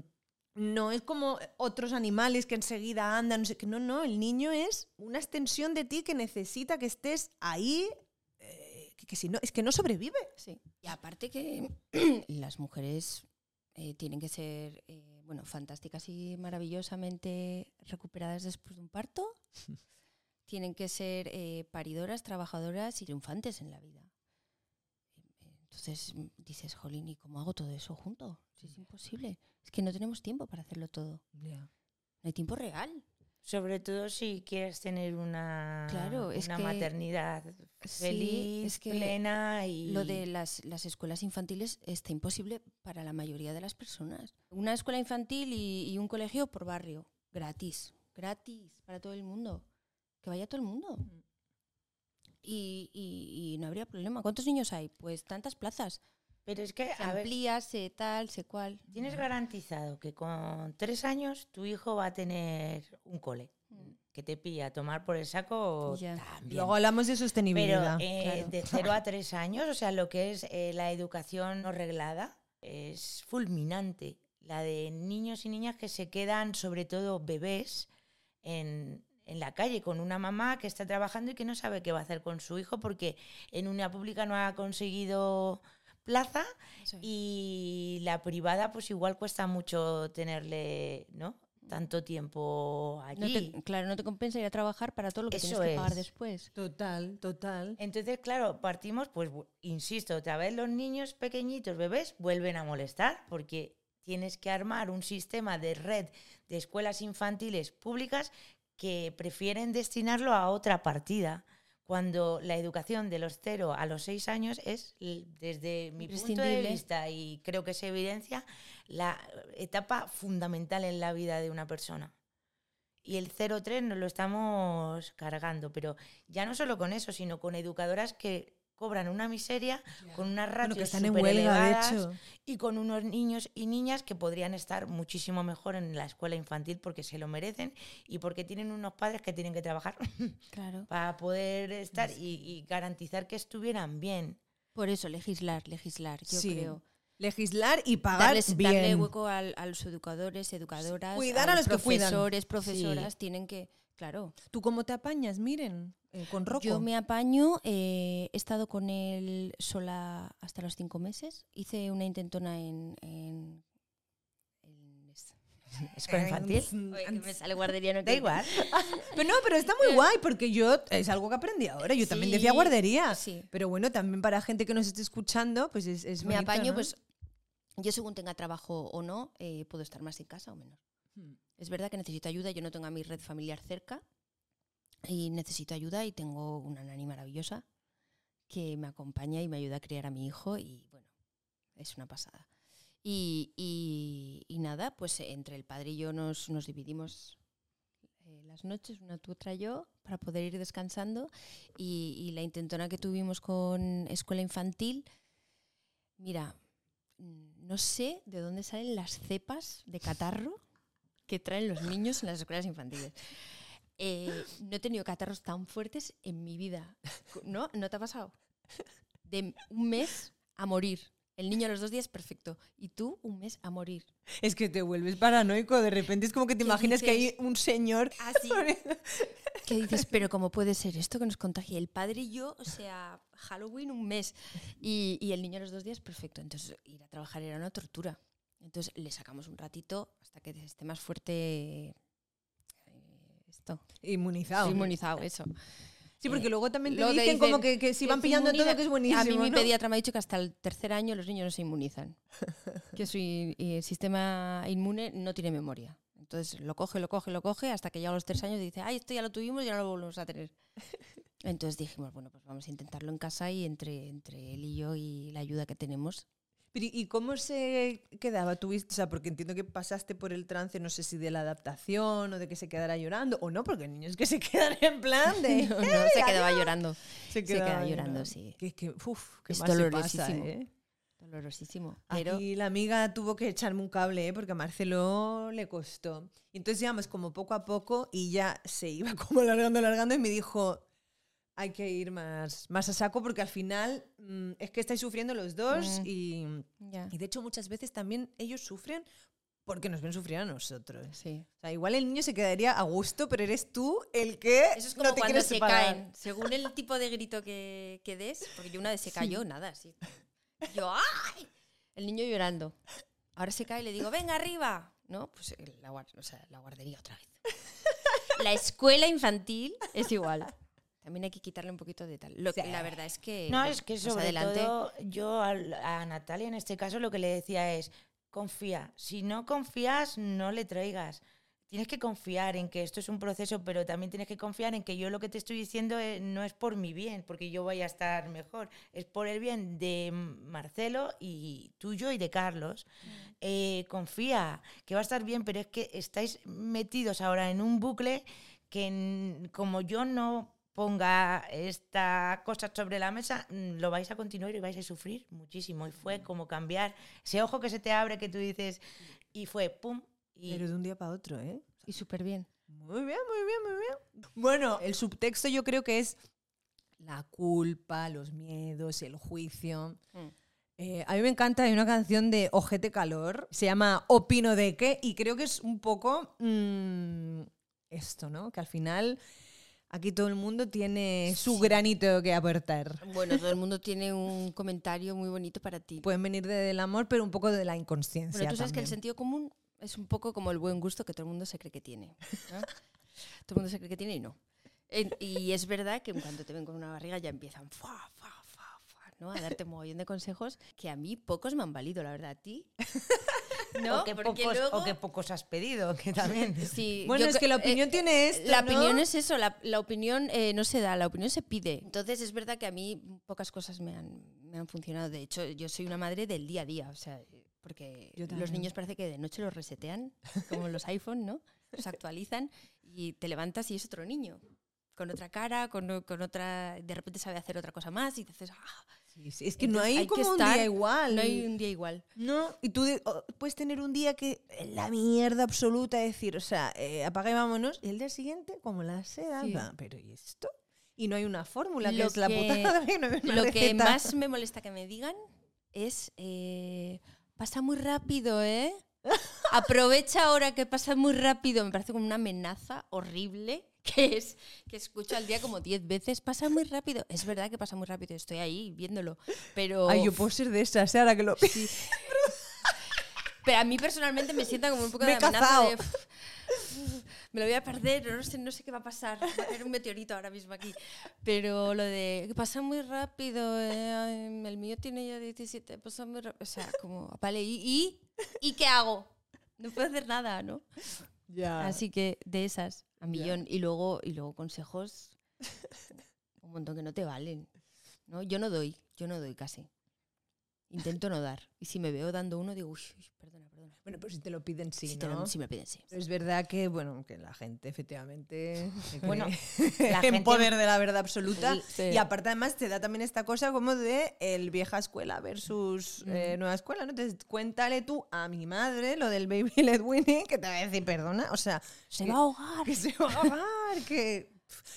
S1: no es como otros animales que enseguida andan, no sé qué, no, no, el niño es una extensión de ti que necesita que estés ahí, que, si no, es que no sobrevive.
S3: Sí. Y aparte que las mujeres eh, tienen que ser eh, bueno, fantásticas y maravillosamente recuperadas después de un parto. tienen que ser eh, paridoras, trabajadoras y triunfantes en la vida. Entonces dices, jolín, ¿y cómo hago todo eso junto? Si es imposible. Es que no tenemos tiempo para hacerlo todo. No hay tiempo real.
S2: Sobre todo si quieres tener una,
S3: Claro, es
S2: una
S3: que-
S2: maternidad
S3: Sí,
S2: feliz,
S3: es que
S2: plena y
S3: Lo de las, las escuelas infantiles está imposible para la mayoría de las personas. Una escuela infantil y, y un colegio por barrio, gratis, gratis para todo el mundo. Que vaya todo el mundo. Y, y- y no habría problema. ¿Cuántos niños hay? Pues tantas plazas.
S2: Pero es que,
S3: Se
S2: a ver,
S3: amplía, se tal, se cual.
S2: tienes garantizado que con tres años tu hijo va a tener un cole.
S3: Mm.
S2: Que te pilla a tomar por el saco
S3: Ya.
S2: también.
S1: Luego hablamos de
S2: Pero
S1: sostenibilidad.
S2: eh,
S3: claro.
S2: de 0 a 3 años, o sea, lo que es eh, la educación no reglada, es fulminante. La de niños y niñas que se quedan, sobre todo bebés, en, en la calle con una mamá que está trabajando y que no sabe qué va a hacer con su hijo porque en una pública no ha conseguido plaza y la privada pues igual cuesta mucho tenerle, ¿no? Tanto tiempo
S3: No
S2: allí.
S3: te- claro, no te compensa ir a trabajar para todo lo que
S2: Eso
S3: tienes que pagar
S2: es.
S3: después.
S1: Total, total.
S2: Entonces, claro, partimos, pues, insisto, otra vez los niños pequeñitos, bebés, vuelven a molestar porque tienes que armar un sistema de red de escuelas infantiles públicas que prefieren destinarlo a otra partida, cuando la educación de los 0 a los 6 años es, desde mi punto de vista, y creo que se evidencia, la etapa fundamental en la vida de una persona. Y el 0-3 nos lo estamos cargando, pero ya no solo con eso, sino con educadoras que cobran una miseria, con unas
S1: Bueno,
S2: ratios
S1: que están en huelga, de hecho.
S2: y con unos niños y niñas que podrían estar muchísimo mejor en la escuela infantil porque se lo merecen y porque tienen unos padres que tienen que trabajar
S3: Claro.
S2: para poder estar y, y garantizar que estuvieran bien.
S3: Por eso, legislar, legislar, yo
S1: Sí.
S3: creo.
S1: Legislar y pagar
S3: darles,
S1: bien.
S3: darle hueco al- a los educadores, educadoras,
S1: Cuidar a los que
S3: profesores, profesoras, tienen que, claro.
S1: ¿Tú cómo te apañas? Miren, eh, con Rocco.
S3: Yo me apaño, eh, he estado con él sola hasta los cinco meses. Hice una intentona en... en, en es-
S2: Escuela infantil.
S3: Oye, que me sale guardería, no
S2: Da igual.
S1: Pero no, pero está muy guay porque yo es algo que aprendí ahora. Yo también decía guardería.
S3: sí.
S1: Pero bueno, también para gente que nos esté escuchando, pues es, es
S3: Me
S1: bonito,
S3: apaño,
S1: ¿no?
S3: pues yo según tenga trabajo o no, eh, puedo estar más en casa o menos.
S1: Hmm.
S3: Es verdad que necesito ayuda, yo no tengo a mi red familiar cerca y necesito ayuda y tengo una nani maravillosa que me acompaña y me ayuda a criar a mi hijo y bueno, es una pasada. Y, nada, pues entre el padre y yo nos, nos dividimos eh, las noches, una tú, otra yo, para poder ir descansando. Y, y la intentona que tuvimos con escuela infantil, mira, mm, no sé de dónde salen las cepas de catarro que traen los niños en las escuelas infantiles. Eh, no he tenido catarros tan fuertes en mi vida. ¿No? ¿No te ha pasado? De un mes a morir. El niño a los dos días, perfecto. Y tú, un mes a morir.
S1: Es que te vuelves paranoico. De repente es como que te
S3: ¿Qué
S1: imaginas que hay un señor.
S3: Así. ¿Qué dices? Pero ¿cómo puede ser esto que nos contagie? El padre y yo, o sea, Halloween un mes. Y, y el niño a los dos días, perfecto. Entonces, ir a trabajar era una tortura. Entonces, le sacamos un ratito hasta que esté más fuerte eh, esto.
S1: Inmunizado.
S3: Inmunizado, eso.
S1: Sí, porque
S3: Eh,
S1: luego también te dicen como que, que si van pillando todo, que es buenísimo.
S3: A mí mi
S1: ¿no?
S3: pediatra me ha dicho que hasta el tercer año los niños no se inmunizan. que su el sistema inmune no tiene memoria. Entonces lo coge, lo coge, lo coge, hasta que llega a los tres años dice, ay, esto ya lo tuvimos y ya no lo volvemos a tener. Entonces dijimos, bueno, pues vamos a intentarlo en casa y entre, entre él y yo y la ayuda que tenemos.
S1: Pero, ¿Y cómo se quedaba? ¿Tuviste, o sea, porque entiendo que pasaste por el trance, no sé si de la adaptación o de que se quedara llorando, o no, porque hay niños que se quedan en plan de...
S3: No, no, se quedaba llorando.
S1: Se,
S3: quedaba llorando, sí.
S1: Que, que, uf, que
S3: Es
S1: más se pasa,
S3: dolorosísimo.
S1: ¿eh?
S3: Dolorosísimo. Pero
S1: Aquí la amiga tuvo que echarme un cable, ¿eh? porque a Marcelo le costó. Entonces íbamos como poco a poco y ya se iba como alargando, alargando y me dijo, hay que ir más, más a saco porque al final mm, es que estáis sufriendo los dos
S3: Mm.
S1: y, y de hecho muchas veces también ellos sufren porque nos ven sufrir a nosotros.
S3: Sí.
S1: O sea, igual el niño se quedaría a gusto, pero eres tú el que
S3: Eso es
S1: no
S3: como
S1: te
S3: cuando se
S1: separar.
S3: caen. Según el tipo de grito que, que des, porque yo una vez se cayó, nada, así. Yo, ¡ay! El niño llorando. Ahora se cae y le digo, venga arriba. ¿No? Pues eh, la, o sea, la guardería otra vez. La escuela infantil es igual. También hay que quitarle un poquito de tal. Lo que,
S1: Sí.
S3: la verdad es que.
S2: No, es que sobre
S3: adelante,
S2: todo yo a, Natalia en este caso lo que le decía es, confía. Si no confías, no le traigas. Tienes que confiar en que esto es un proceso, pero también tienes que confiar en que yo lo que te estoy diciendo eh, no es por mi bien, porque yo vaya a estar mejor, es por el bien de Marcelo y tuyo y de Carlos. Eh, confía, que va a estar bien, pero es que estáis metidos ahora en un bucle que como yo no ponga esta cosa sobre la mesa, mm, lo vais a continuar y vais a sufrir muchísimo. Y fue como cambiar ese ojo que se te abre que tú dices, y fue pum. Y
S1: Pero de un día para otro, ¿eh?
S3: Y súper bien.
S1: Muy bien, muy bien, muy bien. Bueno, el subtexto yo creo que es la culpa, los miedos, el juicio.
S3: Mm.
S1: Eh, a mí me encanta, hay una canción de Ojete Calor, se llama Opino de qué, y creo que es un poco mm, esto, ¿no? Que al final aquí todo el mundo tiene su granito que aportar.
S3: Bueno, todo el mundo tiene un comentario muy bonito para ti.
S1: Pueden venir del amor, pero un poco de la inconsciencia.
S3: Bueno, tú sabes que el
S1: también.
S3: sentido común es un poco como el buen gusto que todo el mundo se cree que tiene. ¿no? todo el mundo se cree que tiene y no. Y es verdad que cuando te ven con una barriga ya empiezan fa, fa, fa, fa, ¿no? a darte un mogollón de consejos que a mí pocos me han valido, la verdad. ¿A ti? ¿No?
S2: o, que
S3: Porque
S2: pocos,
S3: luego-
S2: o que pocos has pedido, que también.
S3: Sí,
S1: Bueno, es que la
S3: eh,
S1: opinión tiene esto,
S3: La
S1: ¿no?
S3: opinión es eso, la, la opinión eh, no se da, la opinión se pide. Entonces es verdad que a mí pocas cosas me han, me han funcionado. De hecho, yo soy una madre del día a día, o sea, porque los niños parece que de noche los resetean, como los iPhone, ¿no? Los actualizan y te levantas y es otro niño. Con otra cara, con, con otra. De repente sabe hacer otra cosa más y dices. "Ah".
S1: Sí, sí, es que no hay,
S3: hay que
S1: como un día igual.
S3: No hay un día igual.
S1: No, y tú de- o- puedes tener un día que la mierda absoluta, decir, o sea, eh, apaga y vámonos, y el día siguiente, como la seda,
S3: Sí.
S1: va, pero ¿y esto? Y no hay una fórmula, que
S3: Lo
S1: es la
S3: que-
S1: putada, que no hay una
S3: Lo que más me molesta que me digan es. eh, pasa muy rápido, ¿eh? Aprovecha ahora que pasa muy rápido. Me parece como una amenaza horrible que es que escucho al día como 10 veces. Pasa muy rápido. Es verdad que pasa muy rápido. Estoy ahí viéndolo. Pero.
S1: Ay, yo puedo ser de esas, ¿eh? ahora que lo.
S3: Sí. Pero a mí personalmente me sienta como un poco
S1: Me
S3: de amenaza de, "Uf, me lo voy a perder, no sé, no sé qué va a pasar. Va a caer un meteorito ahora mismo aquí. Pero lo de pasa muy rápido, eh, el mío tiene ya 17, pasa muy rápido. O sea, como, vale, ¿y, y, ¿y qué hago? No puedo hacer nada, ¿no? Así que de esas, a millón. Y luego, y luego consejos, un montón que no te valen. ¿no? Yo no doy, yo no doy casi. Intento no dar. Y si me veo dando uno, digo, uy, uy, perdona, perdona.
S1: Bueno, pero si te lo piden, sí,
S3: si,
S1: ¿no?
S3: te lo- si me piden, sí.
S1: Es verdad que, bueno, que la gente efectivamente
S2: Bueno, la
S1: en
S2: gente-
S1: poder de la verdad absoluta.
S3: Sí.
S1: Y aparte además te da también esta cosa como de el vieja escuela versus eh, nueva escuela, ¿no? Entonces cuéntale tú a mi madre lo del baby led winning, que te va a decir, perdona, o sea,
S3: Se
S1: que-
S3: va a ahogar.
S1: que se va a ahogar, que...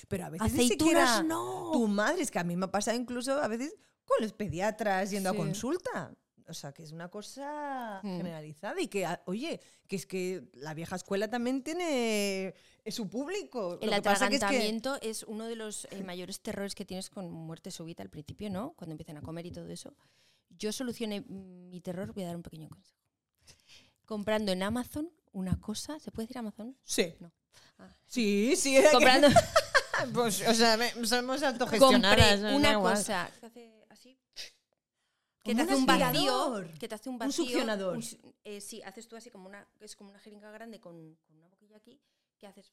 S1: Pero a veces ni
S3: Aceitunas
S1: siquiera
S3: no.
S1: tu madre, es que a mí me ha pasado incluso a veces con los pediatras yendo a consulta. O sea, que es una cosa
S3: Mm.
S1: generalizada y que, a- oye, que es que la vieja escuela también tiene su público.
S3: El
S1: Lo que pasa que es que-
S3: atragantamiento es, uno de los eh, mayores terrores que tienes con muerte súbita al principio, ¿no? Cuando empiezan a comer y todo eso. Yo solucioné mi terror, voy a dar un pequeño consejo. Comprando en Amazon una cosa, ¿se puede decir Amazon?
S1: Sí.
S3: Ah,
S1: Sí, sí.
S3: comprando
S1: pues, o sea, me- somos
S3: compré
S1: autogestionadas. Da
S3: una cosa que hace así que te hace un vacío, que te hace un
S1: Un
S3: vacío,
S1: succionador.
S3: un su- eh, sí, haces tú así como una es como una jeringa grande con, con una boquilla aquí que haces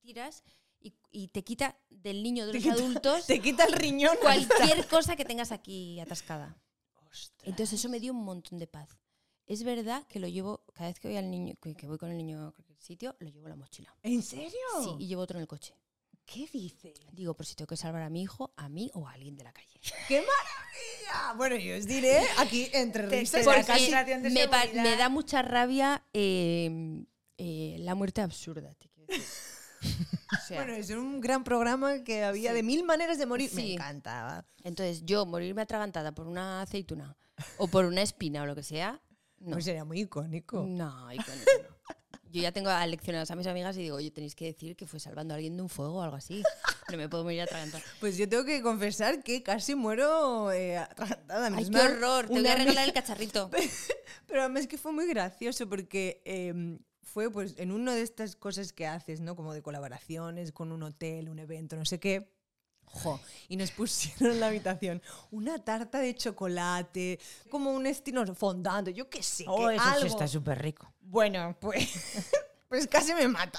S3: tiras y, y te quita del niño de
S1: Te
S3: los
S1: quita-
S3: adultos
S1: Te quita el riñón.
S3: cualquier cosa que tengas aquí atascada. Entonces eso me dio un montón de paz. Es verdad que lo llevo, cada vez que voy al niño, que, que voy con el niño a cualquier sitio, lo llevo en la mochila.
S1: ¿En serio?
S3: Sí, y llevo otro en el coche.
S1: ¿Qué dices?
S3: Digo, por si tengo que salvar a mi hijo, a mí o a alguien de la calle.
S1: ¡Qué maravilla! Bueno, yo os diré aquí entre risas. porque-
S3: me, me da mucha rabia eh, eh, la muerte absurda. te quiero decir. O sea,
S1: Bueno, es un gran programa que había
S3: Sí.
S1: de mil maneras de morir. Me encantaba.
S3: entonces, yo morirme atragantada por una aceituna o por una espina o lo que sea, no.
S1: Pues sería muy icónico.
S3: No, icónico no. Yo ya tengo aleccionadas a mis amigas y digo, oye, tenéis que decir que fue salvando a alguien de un fuego o algo así. No me puedo morir atragantada.
S1: Pues yo tengo que confesar que casi muero eh, atragantada
S3: Ay,
S1: misma.
S3: qué horror, te voy a regalar el cacharrito.
S1: Pero además que fue muy gracioso porque eh, fue pues en una de estas cosas que haces, ¿no? Como de colaboraciones con un hotel, un evento, no sé qué. Jo, y nos pusieron en la habitación una tarta de chocolate, como un estilo fondant, yo qué sé,
S2: Oh,
S1: que
S2: eso sí
S1: algo.
S2: está súper rico.
S1: Bueno, pues, pues casi me mata.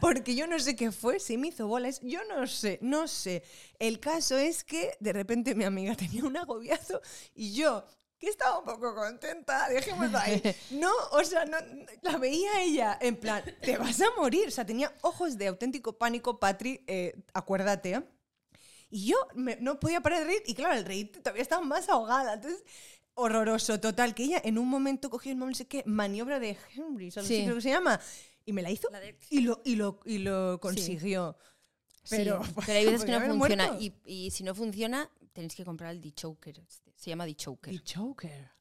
S1: Porque yo no sé qué fue, se me hizo bolas. Yo no sé, no sé. El caso es que de repente mi amiga tenía un agobiazo y yo, que estaba un poco contenta, dejémoslo ahí. No, o sea, no, la veía ella en plan, te vas a morir. O sea, tenía ojos de auténtico pánico, Patri, eh, acuérdate. Y yo me- no podía parar de reír. Y claro, el reír todavía estaba más ahogada. Entonces, horroroso, total. Que ella en un momento cogió el no sé qué, maniobra de Henry, ¿sabes
S3: Sí.
S1: sí. creo que se llama? Y me la hizo
S3: La
S1: y, lo, y, lo, y lo consiguió. Pero,
S3: Sí, pero hay veces que no funciona. Y, y si no funciona, tenéis que comprar el D-Choker. Se llama D-Choker.
S1: Y choker.
S3: Sí.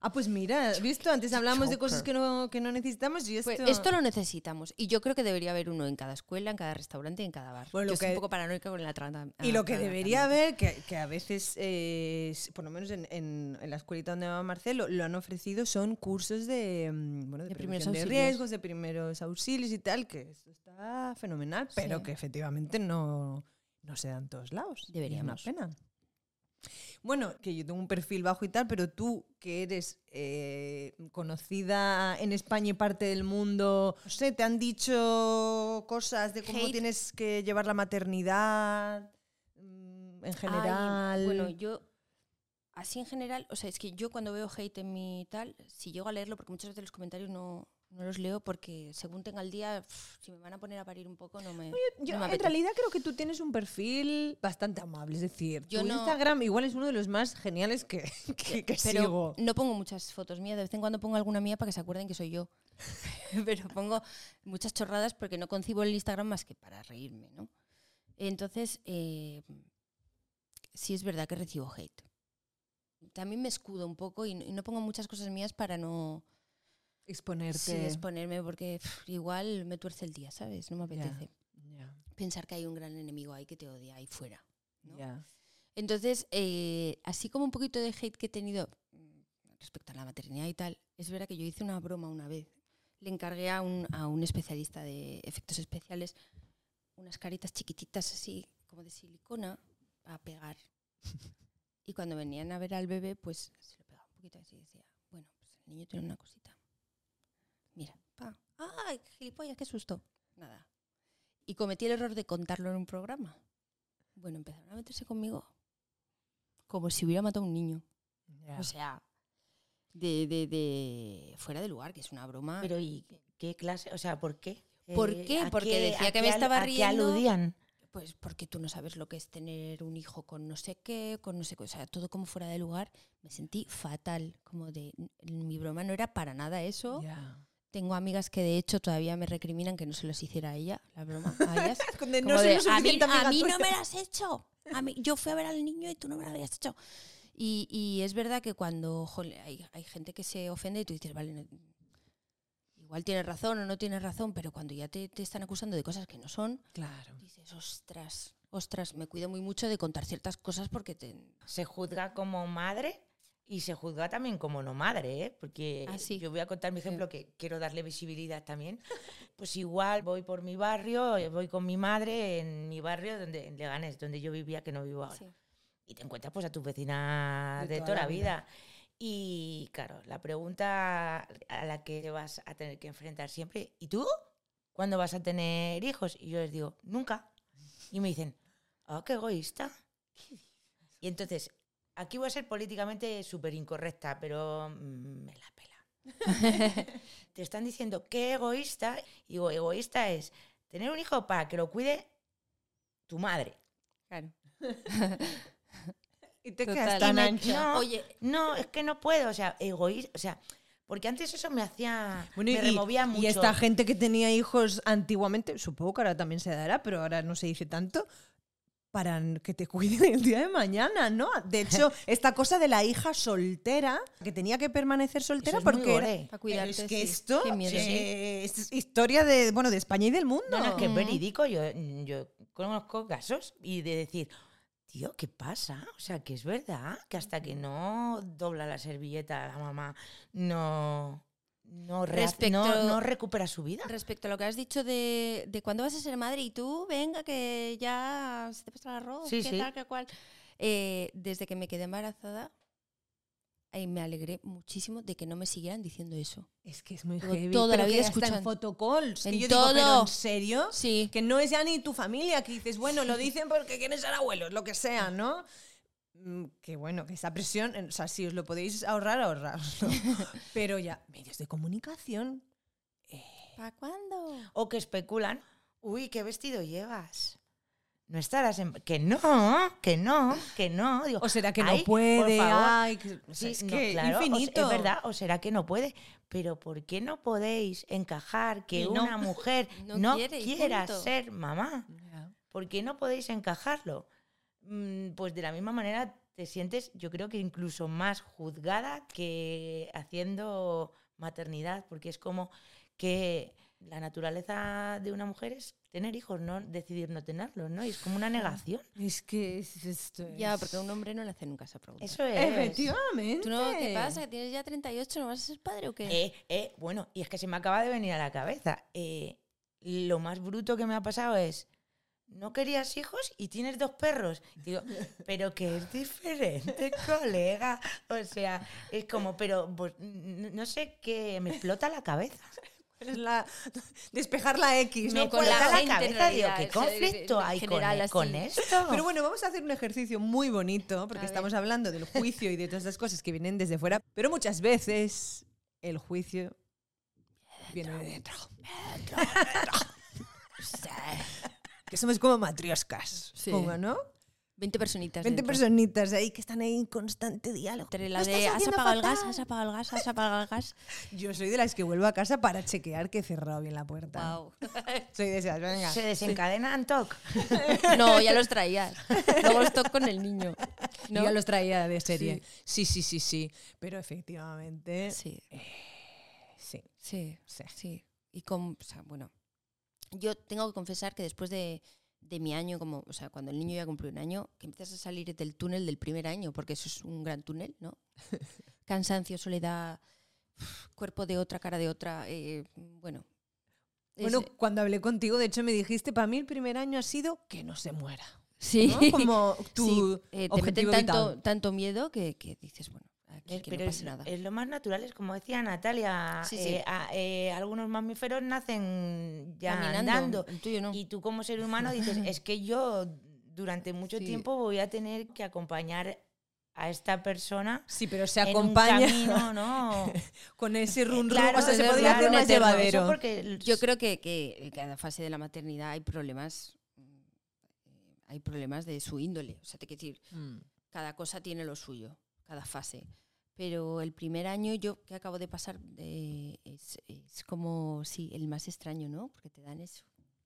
S1: Ah, pues mira, ¿visto? Antes hablamos de cosas que no, que no necesitamos y esto...
S3: Pues esto lo necesitamos. Y yo creo que debería haber uno en cada escuela, en cada restaurante y en cada bar.
S1: Bueno, lo
S3: yo soy
S1: que-
S3: un poco paranoica con la trata.
S1: Y lo que debería haber, que, que a veces, eh, por lo menos en, en- en la escuelita donde va Marcelo, lo han ofrecido son cursos de, mm, bueno, de,
S3: De primeros
S1: de riesgos, de primeros auxilios y tal, que eso está fenomenal, pero
S3: Sí.
S1: que efectivamente no, no se da en todos lados.
S3: Deberíamos.
S1: Es una pena. Bueno, que yo tengo un perfil bajo y tal, pero tú que eres eh, conocida en España y parte del mundo, no sé, te han dicho cosas de cómo
S3: Hate.
S1: tienes que llevar la maternidad mm, en
S3: Ay,
S1: general.
S3: bueno, yo. Así en general, o sea, es que yo cuando veo hate en mi tal, si llego a leerlo, porque muchas veces los comentarios no, no los leo, porque según tenga el día, si me van a poner a parir un poco, no me.
S1: Yo
S3: no me
S1: en realidad creo que tú tienes un perfil bastante amable, es decir,
S3: Yo
S1: tu
S3: no-
S1: Instagram igual es uno de los más geniales que, que, que
S3: pero
S1: sigo.
S3: no pongo muchas fotos mías, de vez en cuando pongo alguna mía para que se acuerden que soy yo. pero pongo muchas chorradas porque no concibo el Instagram más que para reírme, ¿no? Entonces, eh, sí es verdad que recibo hate. También me escudo un poco y no, y no pongo muchas cosas mías para no
S1: Exponerte.
S3: sí, exponerme porque pff, igual me tuerce el día, ¿sabes? No me apetece pensar que hay un gran enemigo ahí que te odia ahí fuera. Entonces, eh, así como un poquito de hate que he tenido mm, respecto a la maternidad y tal, es verdad que yo hice una broma una vez. Le encargué a un, a un especialista de efectos especiales unas caritas chiquititas así, como de silicona, a pegar. y cuando venían a ver al bebé, pues se lo pegaba un poquito así y decía, bueno, pues el niño tiene una cosita. Mira, pa. ¡Ay, gilipollas, qué susto! Nada. Y cometí el error de contarlo en un programa. Bueno, empezaron a meterse conmigo como si hubiera matado a un niño.
S1: ya.
S3: O sea, de, de, de fuera de lugar, que es una broma.
S2: Pero ¿y qué clase? O sea, ¿por qué?
S3: ¿Por
S2: Eh,
S3: qué?
S2: ¿a
S3: Porque
S2: qué-
S3: decía que me estaba
S2: ¿A qué
S3: riendo?
S2: aludían?
S3: Pues porque tú no sabes lo que es tener un hijo con no sé qué, con no sé qué, o sea, todo como fuera de lugar. Me sentí fatal, como de, mi broma no era para nada eso.
S1: Ya.
S3: Tengo amigas que de hecho todavía me recriminan que no se los hiciera a ella, la broma, a ellas.
S1: De no
S3: de, a mí, a mí no
S1: tuya".
S3: me lo has hecho. A mí, yo fui a ver al niño y tú no me lo habías hecho. Y, y es verdad que cuando jole, hay, hay gente que se ofende y tú dices, vale, no- igual tienes razón o no tienes razón, pero cuando ya te, te están acusando de cosas que no son,
S1: Claro.
S3: dices, ostras, ostras, me cuido muy mucho de contar ciertas cosas porque te...
S2: Se juzga como madre y se juzga también como no madre, ¿eh? porque
S3: Ah, sí.
S2: yo voy a contar mi ejemplo que quiero darle visibilidad también. Pues igual voy por mi barrio, eh, voy con mi madre en mi barrio donde en Leganés, donde yo vivía que no vivo ahora.
S3: Sí.
S2: Y te encuentras pues a tus vecinas
S1: De
S2: de,
S1: toda
S2: toda
S1: la
S2: vida. Y claro, la pregunta a la que te vas a tener que enfrentar siempre, ¿y tú? ¿Cuándo vas a tener hijos? Y yo les digo, nunca. Y me dicen, ah, qué egoísta. Y entonces, aquí voy a ser políticamente súper incorrecta, pero mm, me la pela. Te están diciendo, qué egoísta. Y digo, egoísta es tener un hijo para que lo cuide tu madre.
S3: Claro.
S1: Y te
S3: Total.
S1: quedas tan ancha.
S2: No,
S3: Oye,
S2: no, es que no puedo, o sea, egoísta, o sea, porque antes eso me hacía,
S1: Bueno,
S2: me
S1: y,
S2: removía mucho.
S1: y esta gente que tenía hijos antiguamente, supongo que ahora también se dará, pero ahora no se dice tanto, para que te cuiden el día de mañana, ¿no? De hecho, esta cosa de la hija soltera, que tenía que permanecer soltera
S2: es
S1: porque era-
S3: para cuidarte.
S1: Es que
S3: sí.
S1: esto
S3: miedo.
S1: eh, es historia de, bueno, de España y del mundo.
S2: No, no, es que es verídico. Yo, yo conozco casos y de decir, tío, ¿qué pasa? O sea, que es verdad que hasta que no dobla la servilleta la mamá, no, no,
S3: Respecto-
S2: no, no recupera su vida.
S3: Respecto a lo que has dicho de, de cuándo vas a ser madre y tú, venga, que ya se te pasa el arroz,
S2: Sí,
S3: que
S2: sí.
S3: tal, que cual. Eh, desde que me quedé embarazada, eh, me alegré muchísimo de que no me siguieran diciendo eso.
S1: Es que es muy
S3: Llevo
S1: heavy.
S3: toda la
S1: pero
S3: vida
S1: que hasta en
S3: escuchando.
S1: fotocalls. que
S3: En
S1: yo digo, ¿pero
S3: todo.
S1: en serio?
S3: Sí.
S1: Que no es ya ni tu familia, que dices, bueno, lo dicen porque quieren ser abuelos, lo que sea, ¿no? Mm, Que bueno, que esa presión, o sea, si os lo podéis ahorrar, ahorraroslo. Pero ya, medios de comunicación.
S3: ¿Para cuándo?
S2: O que especulan, uy, ¿qué vestido llevas? No estarás en... Que no, que no, que no. Digo,
S1: O será que no
S2: "Ay, por
S1: puede,
S2: favor".
S1: ay, que- o sea, es
S2: no,
S1: que
S2: claro, o
S1: infinito.
S2: es verdad, o será que no puede. Pero ¿por qué no podéis encajar que
S1: no.
S2: una mujer
S3: No quiere
S2: quiera ser mamá? ¿Por qué no podéis encajarlo? Mm, Pues de la misma manera te sientes, yo creo que incluso más juzgada que haciendo maternidad, porque es como que la naturaleza de una mujer es tener hijos, no decidir no tenerlos, ¿no? Y es como una negación.
S1: Es que es esto.
S3: Ya,
S1: es-
S3: porque a un hombre no le hacen nunca esa pregunta.
S2: Eso es.
S1: Efectivamente.
S3: ¿Tú no, ¿Qué pasa? ¿Que tienes ya 38? ¿No vas a ser padre o qué?
S2: Eh, eh, bueno, y es que se me acaba de venir a la cabeza. eh, lo más bruto que me ha pasado es, ¿no querías hijos y tienes dos perros? Digo, pero que es diferente, colega. O sea, es como, pero pues, no sé qué, me explota la cabeza.
S1: Es la, despejar la X,
S3: Me
S1: ¿no?
S2: Me
S3: con la
S2: explota la
S3: gente,
S2: cabeza, digo, ¿qué
S3: de-
S2: conflicto
S3: de-
S2: hay con,
S3: general,
S2: con esto?
S1: Pero bueno, vamos a hacer un ejercicio muy bonito, porque
S3: A
S1: estamos
S3: ver.
S1: hablando del juicio y de todas estas cosas que vienen desde fuera, pero muchas veces el juicio viene de dentro. Que somos como matrioscas,
S3: Sí.
S1: como, ¿no?
S3: 20 personitas.
S1: 20
S3: dentro.
S1: personitas ahí que están ahí en constante diálogo.
S3: Entre la
S1: "Lo
S3: de
S1: estás
S3: has
S1: haciendo
S3: apagado el gas,
S1: fatal".
S3: has apagado el gas, has apagado el gas.
S1: Yo soy de las que vuelvo a casa para chequear que he cerrado bien la puerta.
S3: Wow.
S1: Soy de esas, venga.
S2: Se desencadenan TOC.
S3: No, ya los traías. Luego los toco con el niño. ¿no?
S1: ya los traía de serie. Sí, sí, sí, sí. Pero efectivamente,
S3: Sí,
S1: sí.
S3: sí,
S1: Sí.
S3: sí. Y con, o sea, bueno, yo tengo que confesar que después de, de mi año, como, o sea, cuando el niño ya cumplió un año, que empiezas a salir del túnel del primer año, porque eso es un gran túnel, ¿no? Cansancio, soledad, cuerpo de otra, cara de otra, eh, bueno. es-
S1: Bueno, cuando hablé contigo, de hecho me dijiste, para mí el primer año ha sido que no se muera.
S3: sí,
S1: ¿no? Como tu
S3: sí, eh, te meten tanto, tanto miedo que, que dices, bueno, aquí
S2: Es-
S3: que
S2: pero
S3: no
S2: es,
S3: pase nada.
S2: es lo más natural, es como decía Natalia,
S3: Sí, sí.
S2: eh, a- eh, algunos mamíferos nacen ya
S3: Caminando,
S2: andando.
S3: tuyo no.
S2: Y tú como ser humano dices, es que yo durante mucho
S3: Sí.
S2: tiempo voy a tener que acompañar a esta persona
S1: Sí, pero se acompaña
S2: camino, ¿no?
S1: con ese run run.
S2: Claro,
S1: o sea, se podría hacer más llevadero.
S2: Porque
S3: Yo creo que, que en cada fase de la maternidad hay problemas, mm, hay problemas de su índole. O sea, te quiero decir,
S1: Mm.
S3: cada cosa tiene lo suyo, cada fase. Pero el primer año yo que acabo de pasar eh, es, es como, sí, el más extraño, ¿no? Porque te dan eso.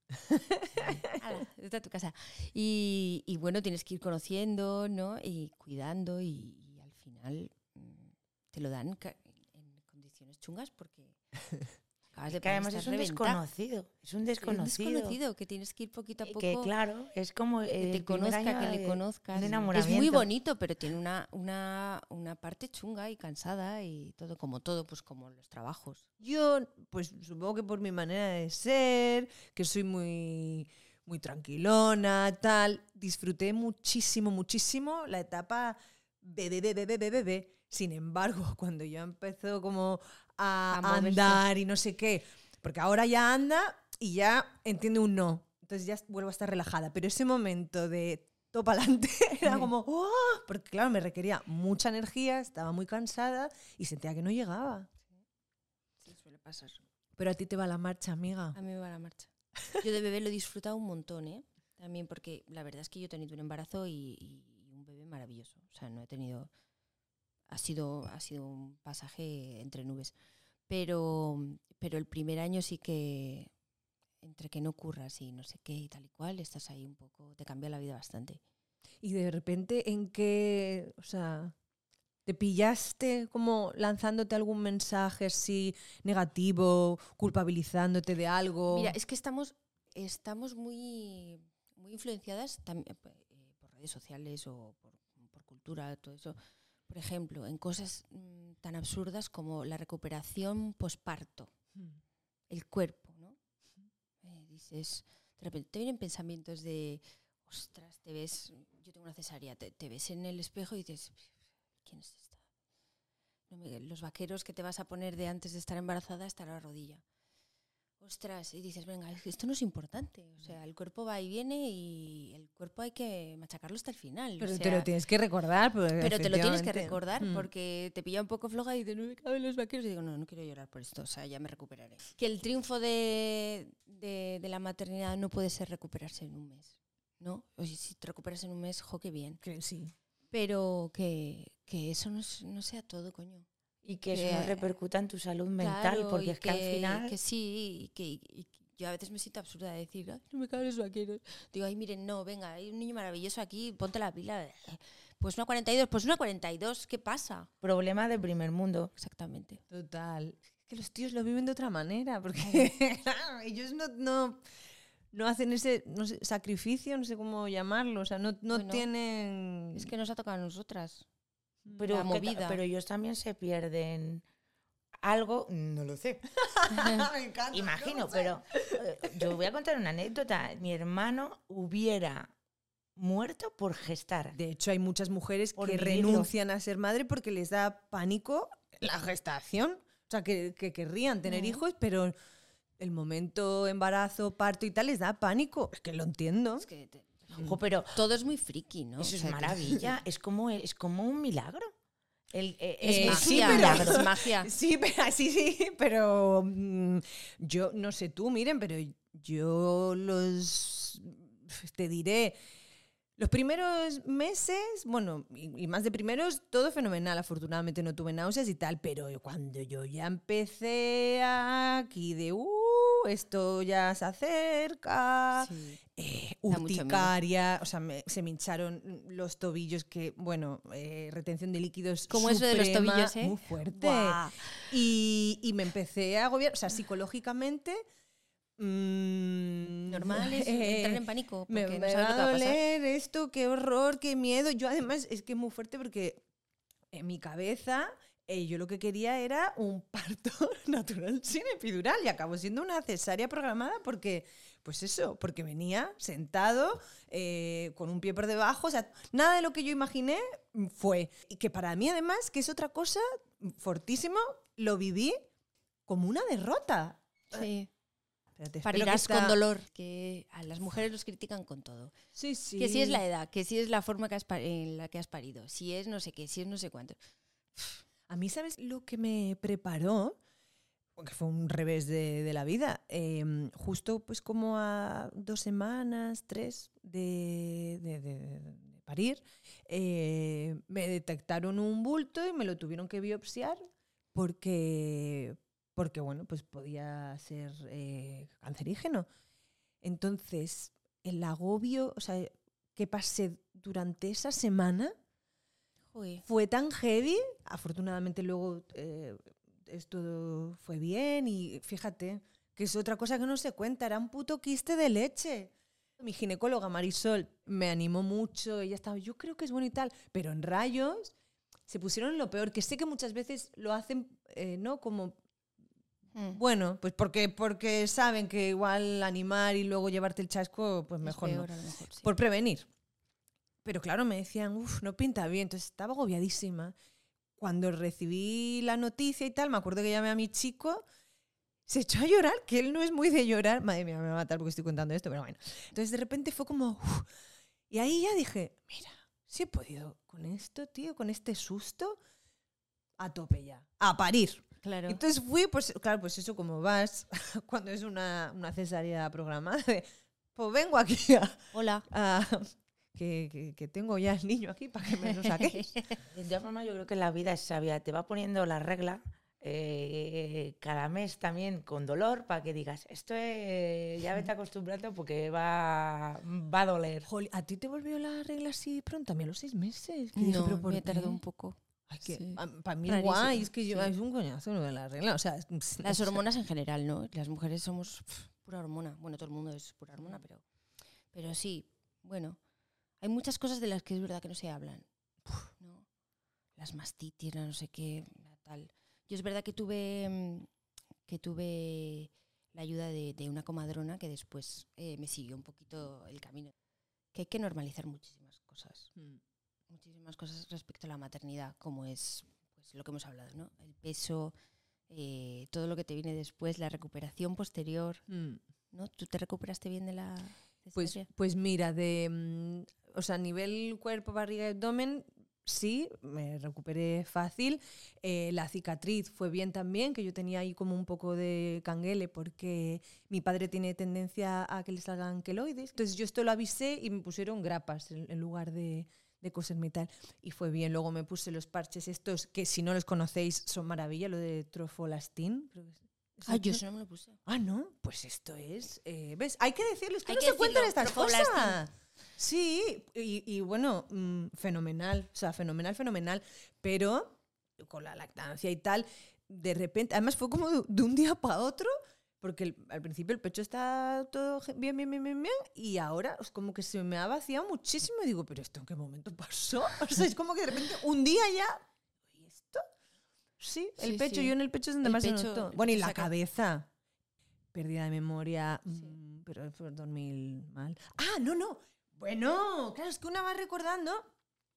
S3: Ala, a tu casa. Y, y bueno, tienes que ir conociendo, ¿no? Y cuidando y, y al final mm, te lo dan en condiciones chungas porque Acabas de
S2: Que además es un desconocido. Es un
S3: Es un
S2: desconocido.
S3: desconocido que tienes que ir poquito a poco.
S2: Que claro, es como
S3: que te conozca, que le
S2: de-
S3: conozcas. Es muy bonito, pero tiene una, una, una parte chunga y cansada y todo, como todo, pues como los trabajos.
S1: Yo, pues supongo que por mi manera de ser, que soy muy, muy tranquilona, tal, disfruté muchísimo, muchísimo la etapa bebé, bebé, bebé, bebé. Sin embargo, cuando ya empezó como a,
S3: A
S1: andar y no sé qué, porque ahora ya anda y ya entiende un no. Entonces ya vuelvo a estar relajada. Pero ese momento de todo para adelante era como, ¡oh! porque claro, me requería mucha energía, estaba muy cansada y sentía que no llegaba.
S3: Sí, suele pasar.
S1: Pero a ti te va la marcha, amiga.
S3: A mí me va la marcha. Yo de bebé lo he disfrutado un montón, ¿eh? También porque la verdad es que yo he tenido un embarazo y, y un bebé maravilloso. O sea, no he tenido... Ha sido, ha sido un pasaje entre nubes. Pero, pero el primer año sí que, entre que no curras y no sé qué y tal y cual, estás ahí un poco, te cambia la vida bastante.
S1: Y de repente, ¿en qué, o sea, te pillaste como lanzándote algún mensaje así negativo, culpabilizándote de algo?
S3: Mira, es que estamos, estamos muy, muy influenciadas también por redes sociales o por, por cultura, todo eso. Por ejemplo, en cosas mm, tan absurdas como la recuperación posparto,
S1: Mm.
S3: el cuerpo, ¿no? Eh, dices, de repente te vienen pensamientos de, ostras, te ves, yo tengo una cesárea, te, te ves en el espejo y dices, ¿quién es esta? No los vaqueros que te vas a poner de antes de estar embarazada hasta la rodilla. Ostras, y dices, venga, esto no es importante. O sea, el cuerpo va y viene y el cuerpo hay que machacarlo hasta el final. o
S1: Pero te lo tienes que recordar. porque
S3: pero te lo tienes que recordar
S1: Mm.
S3: porque te pilla un poco floja y dices, no me caben los vaqueros. Y digo, no, no quiero llorar por esto, o sea, ya me recuperaré. Que el triunfo de, de, de la maternidad no puede ser recuperarse en un mes, ¿no? Oye, si te recuperas en un mes, jo, qué bien.
S1: Que sí.
S3: Pero que, que eso no, no sea todo, coño.
S2: Y que eso
S3: que-
S2: no repercuta en tu salud mental,
S3: Claro,
S2: porque es que, al final...
S3: Que sí, y que, y yo a veces me siento absurda de decir, "Ay, no me caben los vaqueros. Digo, ay, miren, no, venga, hay un niño maravilloso aquí, ponte la pila. Pues una 42, pues una 42, ¿qué pasa?
S2: Problema de primer mundo.
S3: Exactamente.
S1: Total. Es que los tíos lo viven de otra manera, porque ellos no, no, no hacen ese no sé, sacrificio, no sé cómo llamarlo, o sea, no, no
S3: Bueno,
S1: tienen...
S3: Es que nos ha tocado a nosotras.
S2: Pero,
S3: La movida.
S2: pero ellos también se pierden algo, no lo sé.
S1: Me encanta,
S2: Imagino,
S1: no sé.
S2: pero eh, yo voy a contar una anécdota. Mi hermano hubiera muerto por gestar.
S1: De hecho, hay muchas mujeres
S2: Por
S1: que
S2: vivirlo.
S1: renuncian a ser madre porque les da pánico la gestación. O sea, que, que querrían tener
S3: Mm.
S1: hijos, pero el momento embarazo, parto y tal les da pánico. Es que lo entiendo.
S3: Es que te-
S2: Ojo, pero
S3: todo es muy friki, ¿no?
S2: eso
S3: O
S2: es
S3: sea,
S2: maravilla. Es como, es como un milagro. El, eh,
S3: Es
S1: Eh, sí,
S3: magia,
S1: pero-
S2: milagro.
S3: es magia.
S1: Sí, pero, sí, sí, pero mm, yo no sé tú, miren, pero yo los te diré. Los primeros meses, bueno, y, y más de primeros, todo fenomenal. Afortunadamente no tuve náuseas y tal, pero cuando yo ya empecé aquí de, uh, esto ya se acerca,
S3: Sí.
S1: eh, urticaria, o sea, me- se me hincharon los tobillos, que, bueno, eh, retención de líquidos.
S3: Como eso de los tobillos, ¿eh?
S1: Muy fuerte. Y, y me empecé a agobiar, o sea, psicológicamente. Mm,
S3: Normal es
S1: eh,
S3: entrar en pánico
S1: me,
S3: porque
S1: me
S3: no sabes
S1: va a
S3: a pasar.
S1: doler esto, qué horror, qué miedo. Yo además es que es muy fuerte porque en mi cabeza eh, yo lo que quería era un parto natural sin epidural y acabó siendo una cesárea programada porque, pues eso, porque venía sentado eh, con un pie por debajo, o sea, nada de lo que yo imaginé fue. Y que para mí además, que es otra cosa fortísimo, lo viví como una derrota.
S3: Sí. Parirás con dolor, que a las mujeres los critican con todo.
S1: Sí, sí.
S3: Que si es la edad, que si es la forma que has pa- en la que has parido, si es no sé qué, si es no sé cuánto.
S1: A mí, ¿sabes lo que me preparó? Que fue un revés de, de la vida. Em, justo pues como a dos semanas, tres de, de- de- de parir, eh, me detectaron un bulto y me lo tuvieron que biopsiar porque, porque bueno, pues podía ser eh, cancerígeno. Entonces, el agobio, o sea, que pasé durante esa semana fue tan heavy, afortunadamente luego eh, esto fue bien y fíjate, que es otra cosa que no se cuenta, era un puto quiste de leche. Mi ginecóloga Marisol me animó mucho, ella estaba, yo creo que es bueno y tal, pero en rayos se pusieron en lo peor, que sé que muchas veces lo hacen, eh, ¿no? Como,
S3: Mm.
S1: bueno, pues porque, porque saben que igual animar y luego llevarte el chasco, pues
S3: Es
S1: mejor no.
S3: peor, lo mejor, sí.
S1: Por prevenir. Pero claro, me decían, uff, no pinta bien. Entonces estaba agobiadísima. Cuando recibí la noticia y tal, me acuerdo que llamé a mi chico, se echó a llorar, que él no es muy de llorar. Madre mía, me va a matar porque estoy contando esto, pero bueno. Entonces de repente fue como, uf. y ahí ya dije, mira, si he podido con esto, tío, con este susto, a tope ya, a parir.
S3: Claro.
S1: Entonces fui, pues claro, pues eso como vas cuando es una, una cesárea programada, de, pues vengo aquí a,
S3: Hola.
S1: a- que, que- que tengo ya el niño aquí para que me lo saquéis.
S2: De todas formas, yo creo que la vida es sabia. Te va poniendo la regla eh, cada mes también con dolor para que digas, esto es, ya vete acostumbrando porque va, va a doler.
S1: Joli, ¿a ti te volvió la regla así pronto? A mí a los seis meses. Que dije,
S3: No,
S1: ¿pero por
S3: me tardó un poco.
S1: Ay, que,
S3: Sí.
S1: Para mí
S3: Rarísimo,
S1: guay, es que yo,
S3: sí.
S1: es un coñazo de la regla. O sea,
S3: Las hormonas en general, ¿no? Las mujeres somos pura hormona. Bueno, todo el mundo es pura hormona, pero, pero sí, bueno, hay muchas cosas de las que es verdad que no se hablan. ¿no? Las mastitis, la no sé qué, tal. Yo es verdad que tuve, mm, que tuve la ayuda de, de una comadrona que después eh, me siguió un poquito el camino. Que hay que normalizar muchísimas cosas
S1: Mm.
S3: Muchísimas cosas respecto a la maternidad, como es pues, lo que hemos hablado, ¿no? El peso, eh, todo lo que te viene después, la recuperación posterior,
S1: Mm.
S3: ¿no? ¿Tú te recuperaste bien de la
S1: Pues, pues mira, de, mm, o sea, a nivel cuerpo, barriga y abdomen, sí, me recuperé fácil. Eh, la cicatriz fue bien también, que yo tenía ahí como un poco de canguele porque mi padre tiene tendencia a que le salgan queloides. Entonces yo esto lo avisé y me pusieron grapas en, en lugar de, de coserme y fue bien. Luego me puse los parches estos, que si no los conocéis son maravilla, lo de trofolastin. creo que es- ¿es
S3: Ah, yo
S1: eso?
S3: no me lo puse.
S1: Ah, no, pues esto es. eh, ¿Ves? Hay que decirles que
S3: Hay
S1: no
S3: que
S1: se cuentan estas cosas. Sí, y, y bueno, mm, fenomenal, o sea, fenomenal, fenomenal. Pero con la lactancia y tal, de repente, además fue como de, de un día para otro, porque el- al principio el pecho está todo bien, bien, bien, bien, bien, y ahora es como que se me ha vaciado muchísimo y digo, pero ¿esto en qué momento pasó? O sea, es como que de repente un día ya. ¿Y esto? Sí, el
S3: Sí,
S1: pecho,
S3: sí.
S1: yo en el pecho es donde
S3: El
S1: más se
S3: pecho,
S1: notó.
S3: el
S1: Bueno, y la
S3: saca-
S1: cabeza. Pérdida de memoria,
S3: Sí.
S1: mm, pero fue dormir mal. Ah, no, no. Bueno, claro, es que una va recordando.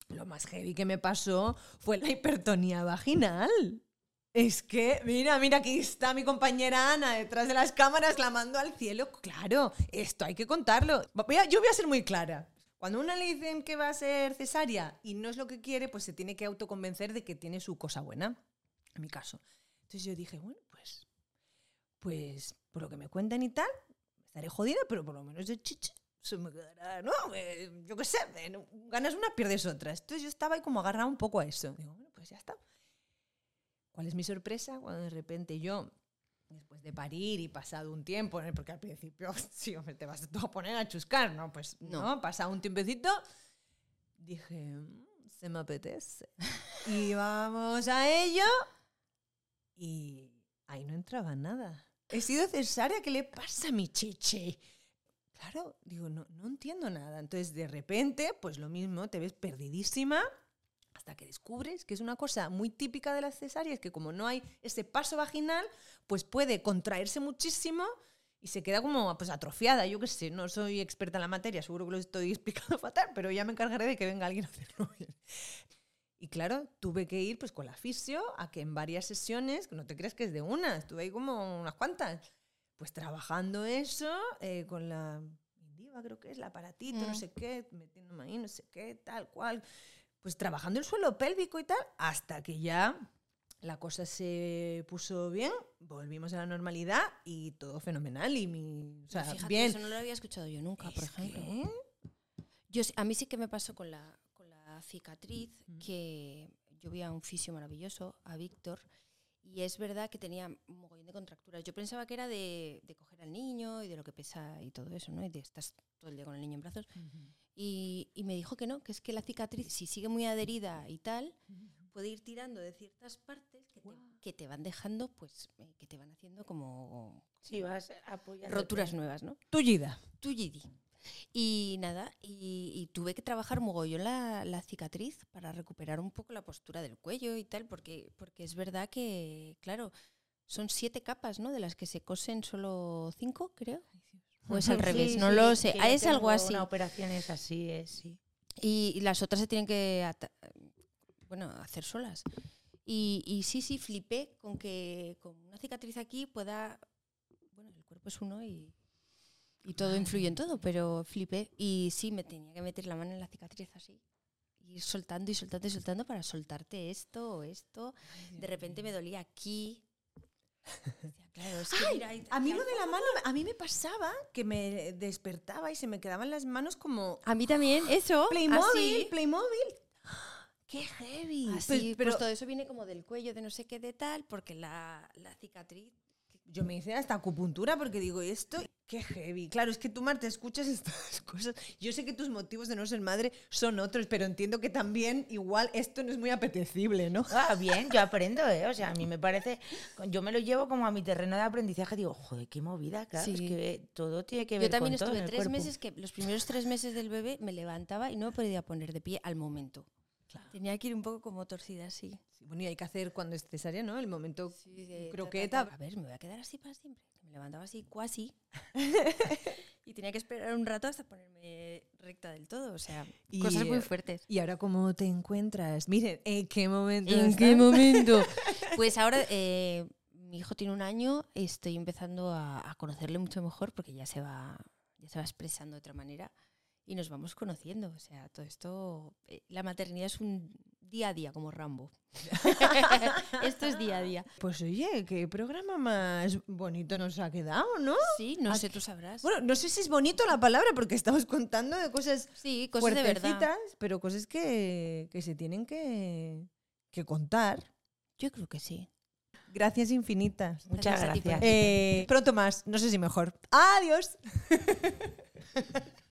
S1: Lo más heavy que me pasó fue la hipertonía vaginal. Es que, mira, mira, aquí está mi compañera Ana detrás de las cámaras clamando al cielo. Claro, esto hay que contarlo. Voy yo voy a ser muy clara. Cuando a una le dicen que va a ser cesárea y no es lo que quiere, pues se tiene que autoconvencer de que tiene su cosa buena. En mi caso. Entonces yo dije, bueno, pues, pues por lo que me cuentan y tal, estaré jodida, pero por lo menos de chicha se me quedará, ¿no? Eh, yo qué sé, ganas una, pierdes otra. Entonces yo estaba ahí como agarrada un poco a eso. Digo, bueno, pues ya está. ¿Cuál es mi sorpresa? Cuando de repente yo, después de parir y pasado un tiempo, porque al principio, sí, hombre, te vas a poner a chuscar, ¿no? Pues no,
S3: No.
S1: pasado un tiempecito, dije, "Mm, se me apetece. y vamos a ello. Y ahí no entraba nada. He sido cesárea, ¿qué le pasa a mi chiche? Claro, digo, no, no entiendo nada. Entonces, de repente, pues lo mismo, te ves perdidísima hasta que descubres que es una cosa muy típica de las cesáreas, que como no hay ese paso vaginal, pues puede contraerse muchísimo y se queda como pues atrofiada. Yo qué sé, no soy experta en la materia, seguro que lo estoy explicando fatal, pero ya me encargaré de que venga alguien a hacerlo bien. Y claro, tuve que ir pues con la fisio a que en varias sesiones, que no te creas que es de una, estuve ahí como unas cuantas, pues trabajando eso eh, con la Indiva, creo que es, el aparatito, no
S3: Mm.
S1: sé qué, metiéndome ahí, no sé qué, tal cual, pues trabajando el suelo pélvico y tal, hasta que ya la cosa se puso bien, volvimos a la normalidad y todo fenomenal y mi, o sea,
S3: Fíjate,
S1: bien.
S3: eso no lo había escuchado yo nunca, por ejemplo.
S1: que-
S3: Yo, a mí sí que me pasó con la, con la cicatriz,
S1: Mm.
S3: que yo vi a un fisio maravilloso, a Víctor, y es verdad que tenía un mogollón de contracturas. Yo pensaba que era de, de coger al niño y de lo que pesa y todo eso, ¿no? Y de estás todo el día con el niño en brazos. Y, y me dijo que no, que es que la cicatriz, si sigue muy adherida y tal, puede ir tirando de ciertas partes que, te-
S1: Guau.
S3: que te van dejando, pues, eh, que te van haciendo como
S2: Sí, vas apoyando.
S3: roturas nuevas, ¿no?
S1: Tullida.
S3: Tullidi. Y nada, y, y tuve que trabajar mogollón la, la cicatriz para recuperar un poco la postura del cuello y tal, porque, porque es verdad que, claro, son siete capas, ¿no? De las que se cosen solo cinco, creo. O es al
S2: Sí,
S3: revés, no
S2: sí,
S3: lo sé. Ah, es algo así.
S2: Una operación es así, es, sí.
S3: Y, y las otras se tienen que bueno, hacer solas. Y, y sí, sí, flipé con que con una cicatriz aquí pueda... Bueno, el cuerpo es uno y, y todo influye en todo, pero flipé. Y sí, me tenía que meter la mano en la cicatriz así. Y ir soltando y soltando y soltando para soltarte esto o esto. De repente me dolía aquí. Claro, es que mira, ahí-
S1: A mí lo de la mano, a mí me pasaba que me despertaba y se me quedaban las manos como
S3: A mí también, eso.
S1: Playmobil,
S3: así.
S1: Playmobil. ¡Qué heavy!
S3: Así,
S1: Pues-
S3: pero todo eso viene como del cuello, de no sé qué, de tal, porque la, la cicatriz.
S1: Yo me hice hasta acupuntura porque digo, ¿y esto? ¡Qué heavy! Claro, es que tú, Marta, escuchas estas cosas. Yo sé que tus motivos de no ser madre son otros, pero entiendo que también igual esto no es muy apetecible, ¿no?
S2: Ah, bien, yo aprendo, ¿eh? O sea, a mí me parece. Yo me lo llevo como a mi terreno de aprendizaje. Digo, joder, qué movida, claro. Es
S3: Sí.
S2: que todo tiene que ver
S3: Yo también
S2: con todo en
S3: estuve
S2: el
S3: tres
S2: cuerpo.
S3: meses que los primeros tres meses del bebé me levantaba y no me podía poner de pie al momento. Tenía que ir un poco como torcida así.
S1: Sí, bueno, y hay que hacer cuando es cesárea, ¿no? El momento
S3: de ta,
S1: croqueta.
S3: ta, ta. A ver, me voy a quedar así para siempre. Me levantaba así, cuasi. y tenía que esperar un rato hasta ponerme recta del todo. O sea,
S1: Y,
S3: cosas muy
S1: eh,
S3: fuertes.
S1: ¿Y ahora cómo te encuentras? Miren, ¿en qué momento
S3: ¿En
S1: estás?
S3: qué momento? Pues ahora eh, mi hijo tiene un año, estoy empezando a, a conocerle mucho mejor porque ya se va, ya se va expresando de otra manera y nos vamos conociendo. O sea, todo esto, eh, la maternidad es un día a día como Rambo. esto es día a día.
S1: Pues oye, qué programa más bonito nos ha quedado, ¿no?
S3: Sí, no sé, tú sabrás.
S1: Bueno, no sé si es bonito la palabra porque estamos contando de cosas
S3: sí, cosas de verdad.
S1: pero cosas que, que se tienen que, que contar.
S3: Yo creo que sí.
S1: Gracias infinitas.
S2: Muchas
S3: Gracias a ti por
S2: gracias.
S1: Eh, pronto más, no sé si mejor. Adiós.